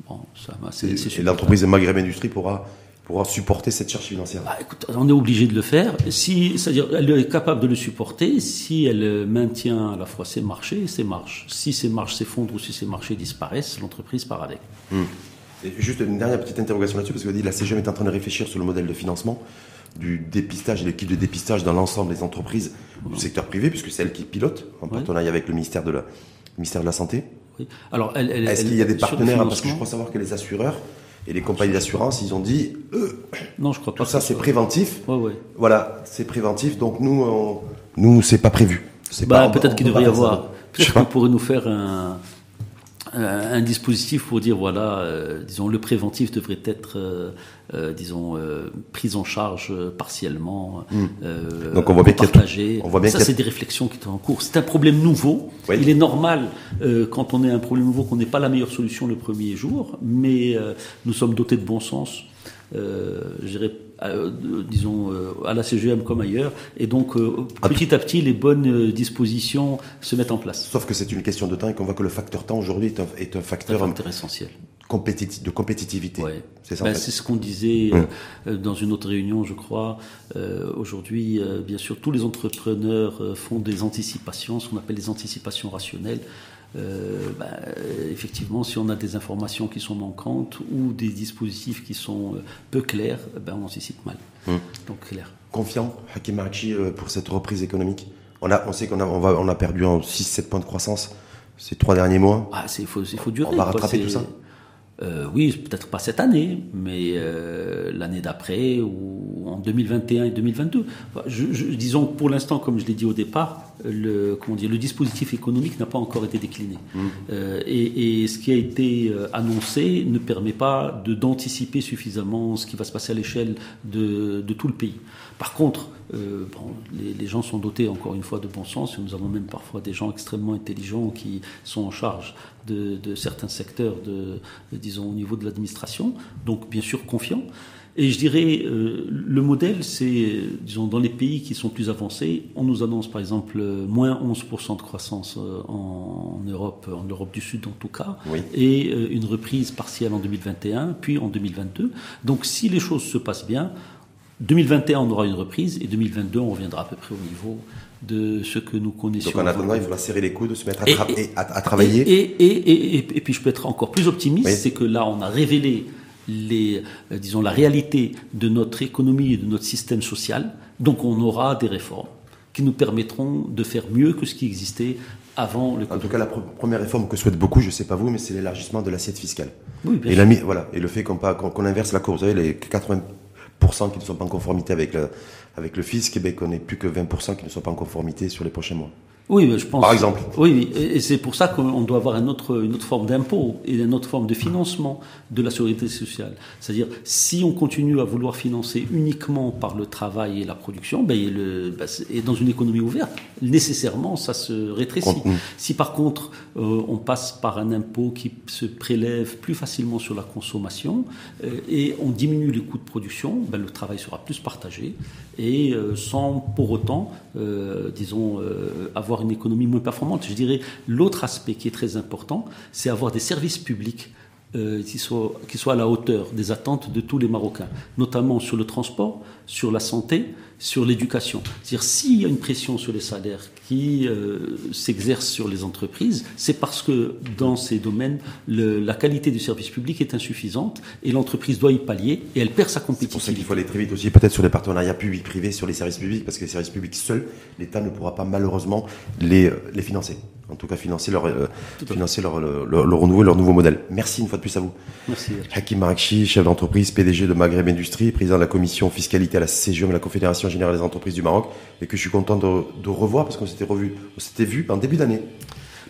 Bon, ça, c'est, et, et l'entreprise Maghreb Industrie pourra pour supporter cette charge financière bah, écoute, On est obligé de le faire. Si, c'est-à-dire, elle est capable de le supporter si elle maintient à la fois ses marchés et ses marges. Si ses marges s'effondrent ou si ses marchés disparaissent, l'entreprise part avec. Hmm. juste une dernière petite interrogation là-dessus, parce que la CGM est en train de réfléchir sur le modèle de financement du dépistage et l'équipe de dépistage dans l'ensemble des entreprises du secteur privé, puisque c'est elle qui pilote, en partenariat avec le ministère de la, ministère de la Santé. Oui. Alors, Est-ce qu'il y a des partenaires? Parce que je crois savoir que les assureurs et les compagnies d'assurance, ils ont dit, euh, non, je crois pas. Ça, c'est préventif. Ouais, ouais. Voilà, c'est préventif. Donc nous, on, nous, c'est pas prévu. Bah, peut-être qu'il devrait y avoir. Peut-être qu'on pourrait nous faire un, un dispositif pour dire voilà, euh, disons le préventif devrait être, euh, disons, pris en charge partiellement, hmm. donc on voit bien partagé. On voit bien ça c'est des réflexions qui sont en cours. C'est un problème nouveau. Il est normal quand on est un problème nouveau qu'on n'ait pas la meilleure solution le premier jour, mais nous sommes dotés de bon sens. Euh, euh, disons, euh, à la CGM comme ailleurs. Et donc, petit à petit, les bonnes dispositions se mettent en place. Sauf que c'est une question de temps et qu'on voit que le facteur temps aujourd'hui est un, est un facteur, essentiel. de compétitivité. C'est ça. Ben, c'est ce qu'on disait dans une autre réunion, je crois. aujourd'hui, bien sûr, tous les entrepreneurs font des anticipations, ce qu'on appelle des anticipations rationnelles. Euh, bah, effectivement, si on a des informations qui sont manquantes ou des dispositifs qui sont euh, peu clairs, ben on anticipe mal. Hum. Donc clair. Confiant, Hakim euh, pour cette reprise économique on, a, on sait qu'on a, on va, on a perdu en 6-7 points de croissance ces trois derniers mois. Ah, il faut, faut durer. On va rattraper tout ça euh, oui, peut-être pas cette année, mais euh, l'année d'après ou en 2021 et 2022. Je, disons pour l'instant, comme je l'ai dit au départ, le, comment dire, le dispositif économique n'a pas encore été décliné. Mmh. Euh, et, ce qui a été euh, annoncé ne permet pas d'anticiper suffisamment ce qui va se passer à l'échelle de, tout le pays. Par contre, euh, les, gens sont dotés encore une fois de bon sens et nous avons même parfois des gens extrêmement intelligents qui sont en charge de, de certains secteurs, de, disons au niveau de l'administration, donc bien sûr confiants. Et je dirais, euh, le modèle, c'est, disons, dans les pays qui sont plus avancés, on nous annonce par exemple moins 11% de croissance euh, en, Europe, en Europe du Sud en tout cas, et euh, une reprise partielle en 2021, puis en 2022. Donc si les choses se passent bien, 2021 on aura une reprise et 2022 on reviendra à peu près au niveau de ce que nous connaissions. Donc en attendant, il faudra serrer les coudes, se mettre à, à, travailler. Et, et, et, puis je peux être encore plus optimiste, c'est que là on a révélé les, euh, disons, la réalité de notre économie et de notre système social. Donc on aura des réformes qui nous permettront de faire mieux que ce qui existait avant le En tout cas, la première réforme que souhaite beaucoup, je ne sais pas vous, mais c'est l'élargissement de l'assiette fiscale. Oui, bien et, sûr. voilà, et le fait qu'on inverse la courbe, vous savez, les 80% qui ne sont pas en conformité avec le, avec le fisc, et eh qu'on n'ait plus que 20% qui ne sont pas en conformité sur les prochains mois. Oui, je pense. Par exemple. Oui, et c'est pour ça qu'on doit avoir une autre, une autre forme d'impôt et une autre forme de financement de la sécurité sociale. C'est-à-dire, si on continue à vouloir financer uniquement par le travail et la production, ben, le, ben, et dans une économie ouverte, nécessairement, ça se rétrécit. Si par contre, euh, on passe par un impôt qui se prélève plus facilement sur la consommation euh, et on diminue les coûts de production, ben, le travail sera plus partagé et euh, sans pour autant, disons, avoir une économie moins performante. Je dirais l'autre aspect qui est très important, c'est avoir des services publics euh, qui, soient, qui soient à la hauteur des attentes de tous les Marocains, notamment sur le transport, sur la santé, sur l'éducation. C'est-à-dire s'il y a une pression sur les salaires qui euh, s'exerce sur les entreprises, c'est parce que dans ces domaines, le, la qualité du service public est insuffisante et l'entreprise doit y pallier et elle perd sa compétitivité. C'est pour ça qu'il faut aller très vite aussi, peut-être sur les partenariats publics-privés, sur les services publics, parce que les services publics seuls, l'État ne pourra pas malheureusement les, les financer en tout cas financer leur, euh, financer leur, leur, leur, renouveau, leur nouveau modèle. Merci une fois de plus à vous. Merci. Hakim Marakchi, chef d'entreprise, PDG de Maghreb Industrie, président de la commission fiscalité à la CGM, la Confédération Générale des Entreprises du Maroc, et que je suis content de, de revoir parce qu'on s'était revu, on s'était vu en début d'année.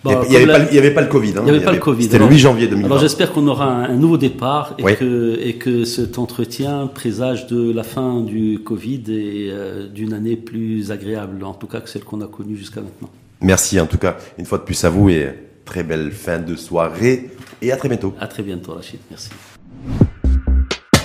il n'y avait, pas le Covid. Hein. Il n'y avait pas le Covid. C'était le 8 janvier 2020. Alors j'espère qu'on aura un, nouveau départ et, que, et que cet entretien présage de la fin du Covid et euh, d'une année plus agréable, en tout cas que celle qu'on a connue jusqu'à maintenant. Merci en tout cas une fois de plus à vous et très belle fin de soirée et à très bientôt. À très bientôt Rachid, merci.